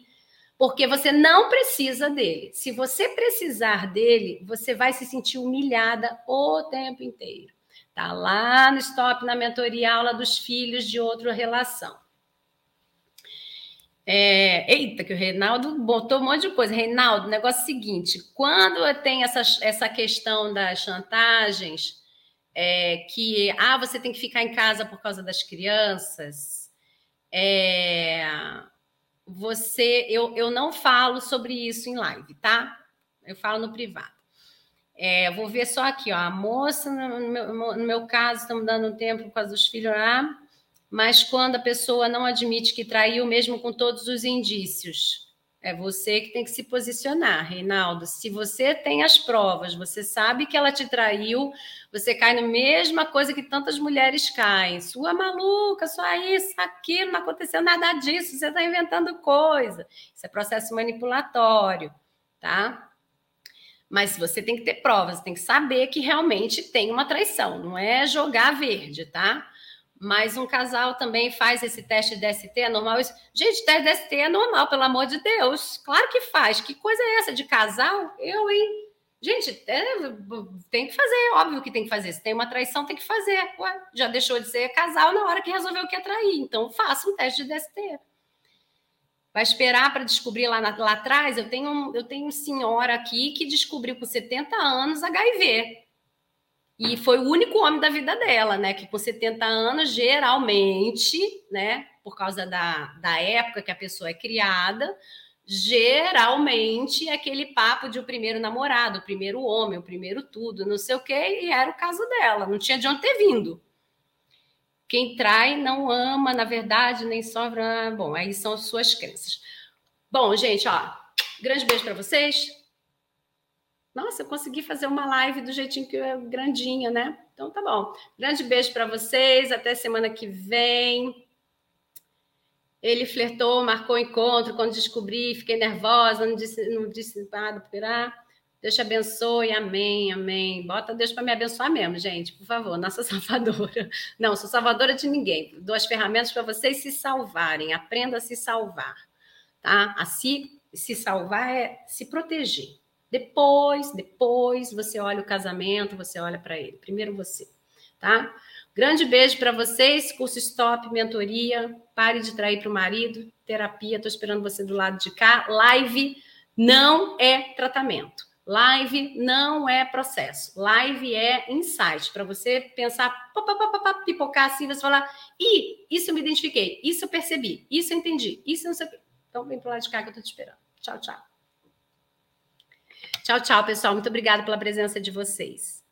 porque você não precisa dele. Se você precisar dele, você vai se sentir humilhada o tempo inteiro. Tá lá no stop na mentoria aula dos filhos de outra relação. É, eita, que o Reinaldo botou um monte de coisa. Reinaldo, negócio é seguinte: quando tem essa, essa questão das chantagens, é, que ah, você tem que ficar em casa por causa das crianças, é, você eu, eu não falo sobre isso em live, tá? Eu falo no privado. É, vou ver só aqui, ó. A moça, no meu, no meu caso, estamos dando tempo por causa dos filhos lá. Mas quando a pessoa não admite que traiu, mesmo com todos os indícios. É você que tem que se posicionar, Reinaldo. Se você tem as provas, você sabe que ela te traiu, você cai na mesma coisa que tantas mulheres caem. Sua maluca, só isso, aquilo, não aconteceu nada disso, você está inventando coisa. Isso é processo manipulatório, tá? Mas você tem que ter provas, tem que saber que realmente tem uma traição, não é jogar verde, tá? mas um casal também faz esse teste de DST, é normal isso? Gente, teste de DST é normal, pelo amor de Deus. Claro que faz. Que coisa é essa de casal? Eu, hein? Gente, é, tem que fazer, óbvio que tem que fazer. Se tem uma traição, tem que fazer. Ué, já deixou de ser casal na hora que resolveu que ia trair. Então, faça um teste de DST. Vai esperar para descobrir lá, na, lá atrás? Eu tenho, eu tenho senhora aqui que descobriu com 70 anos HIV. E foi o único homem da vida dela, né? Que com 70 anos, geralmente, né? Por causa da, da época que a pessoa é criada, geralmente é aquele papo de o primeiro namorado, o primeiro homem, o primeiro tudo, não sei o quê, e era o caso dela, não tinha de onde ter vindo. Quem trai não ama, na verdade, nem sobra. Bom, aí são suas crenças. Bom, gente, ó, grande beijo para vocês. Nossa, eu consegui fazer uma live do jeitinho que é grandinha, né? Então tá bom. Grande beijo para vocês, até semana que vem. Ele flertou, marcou encontro. Quando descobri, fiquei nervosa, não disse, não disse nada para Deus te abençoe, amém, amém. Bota Deus para me abençoar mesmo, gente, por favor, nossa <laughs> salvadora. Não, sou salvadora de ninguém. Dou as ferramentas para vocês se salvarem. Aprenda a se salvar, tá? A se, se salvar é se proteger. Depois, depois você olha o casamento, você olha para ele. Primeiro você, tá? Grande beijo para vocês. Curso Stop, mentoria. Pare de trair para o marido. Terapia. Estou esperando você do lado de cá. Live não é tratamento. Live não é processo. Live é insight. Para você pensar, pipocar assim, você falar, e isso eu me identifiquei, isso eu percebi, isso eu entendi, isso eu não sei o quê. Então vem para lado de cá que eu estou te esperando. Tchau, tchau. Tchau, tchau, pessoal. Muito obrigada pela presença de vocês.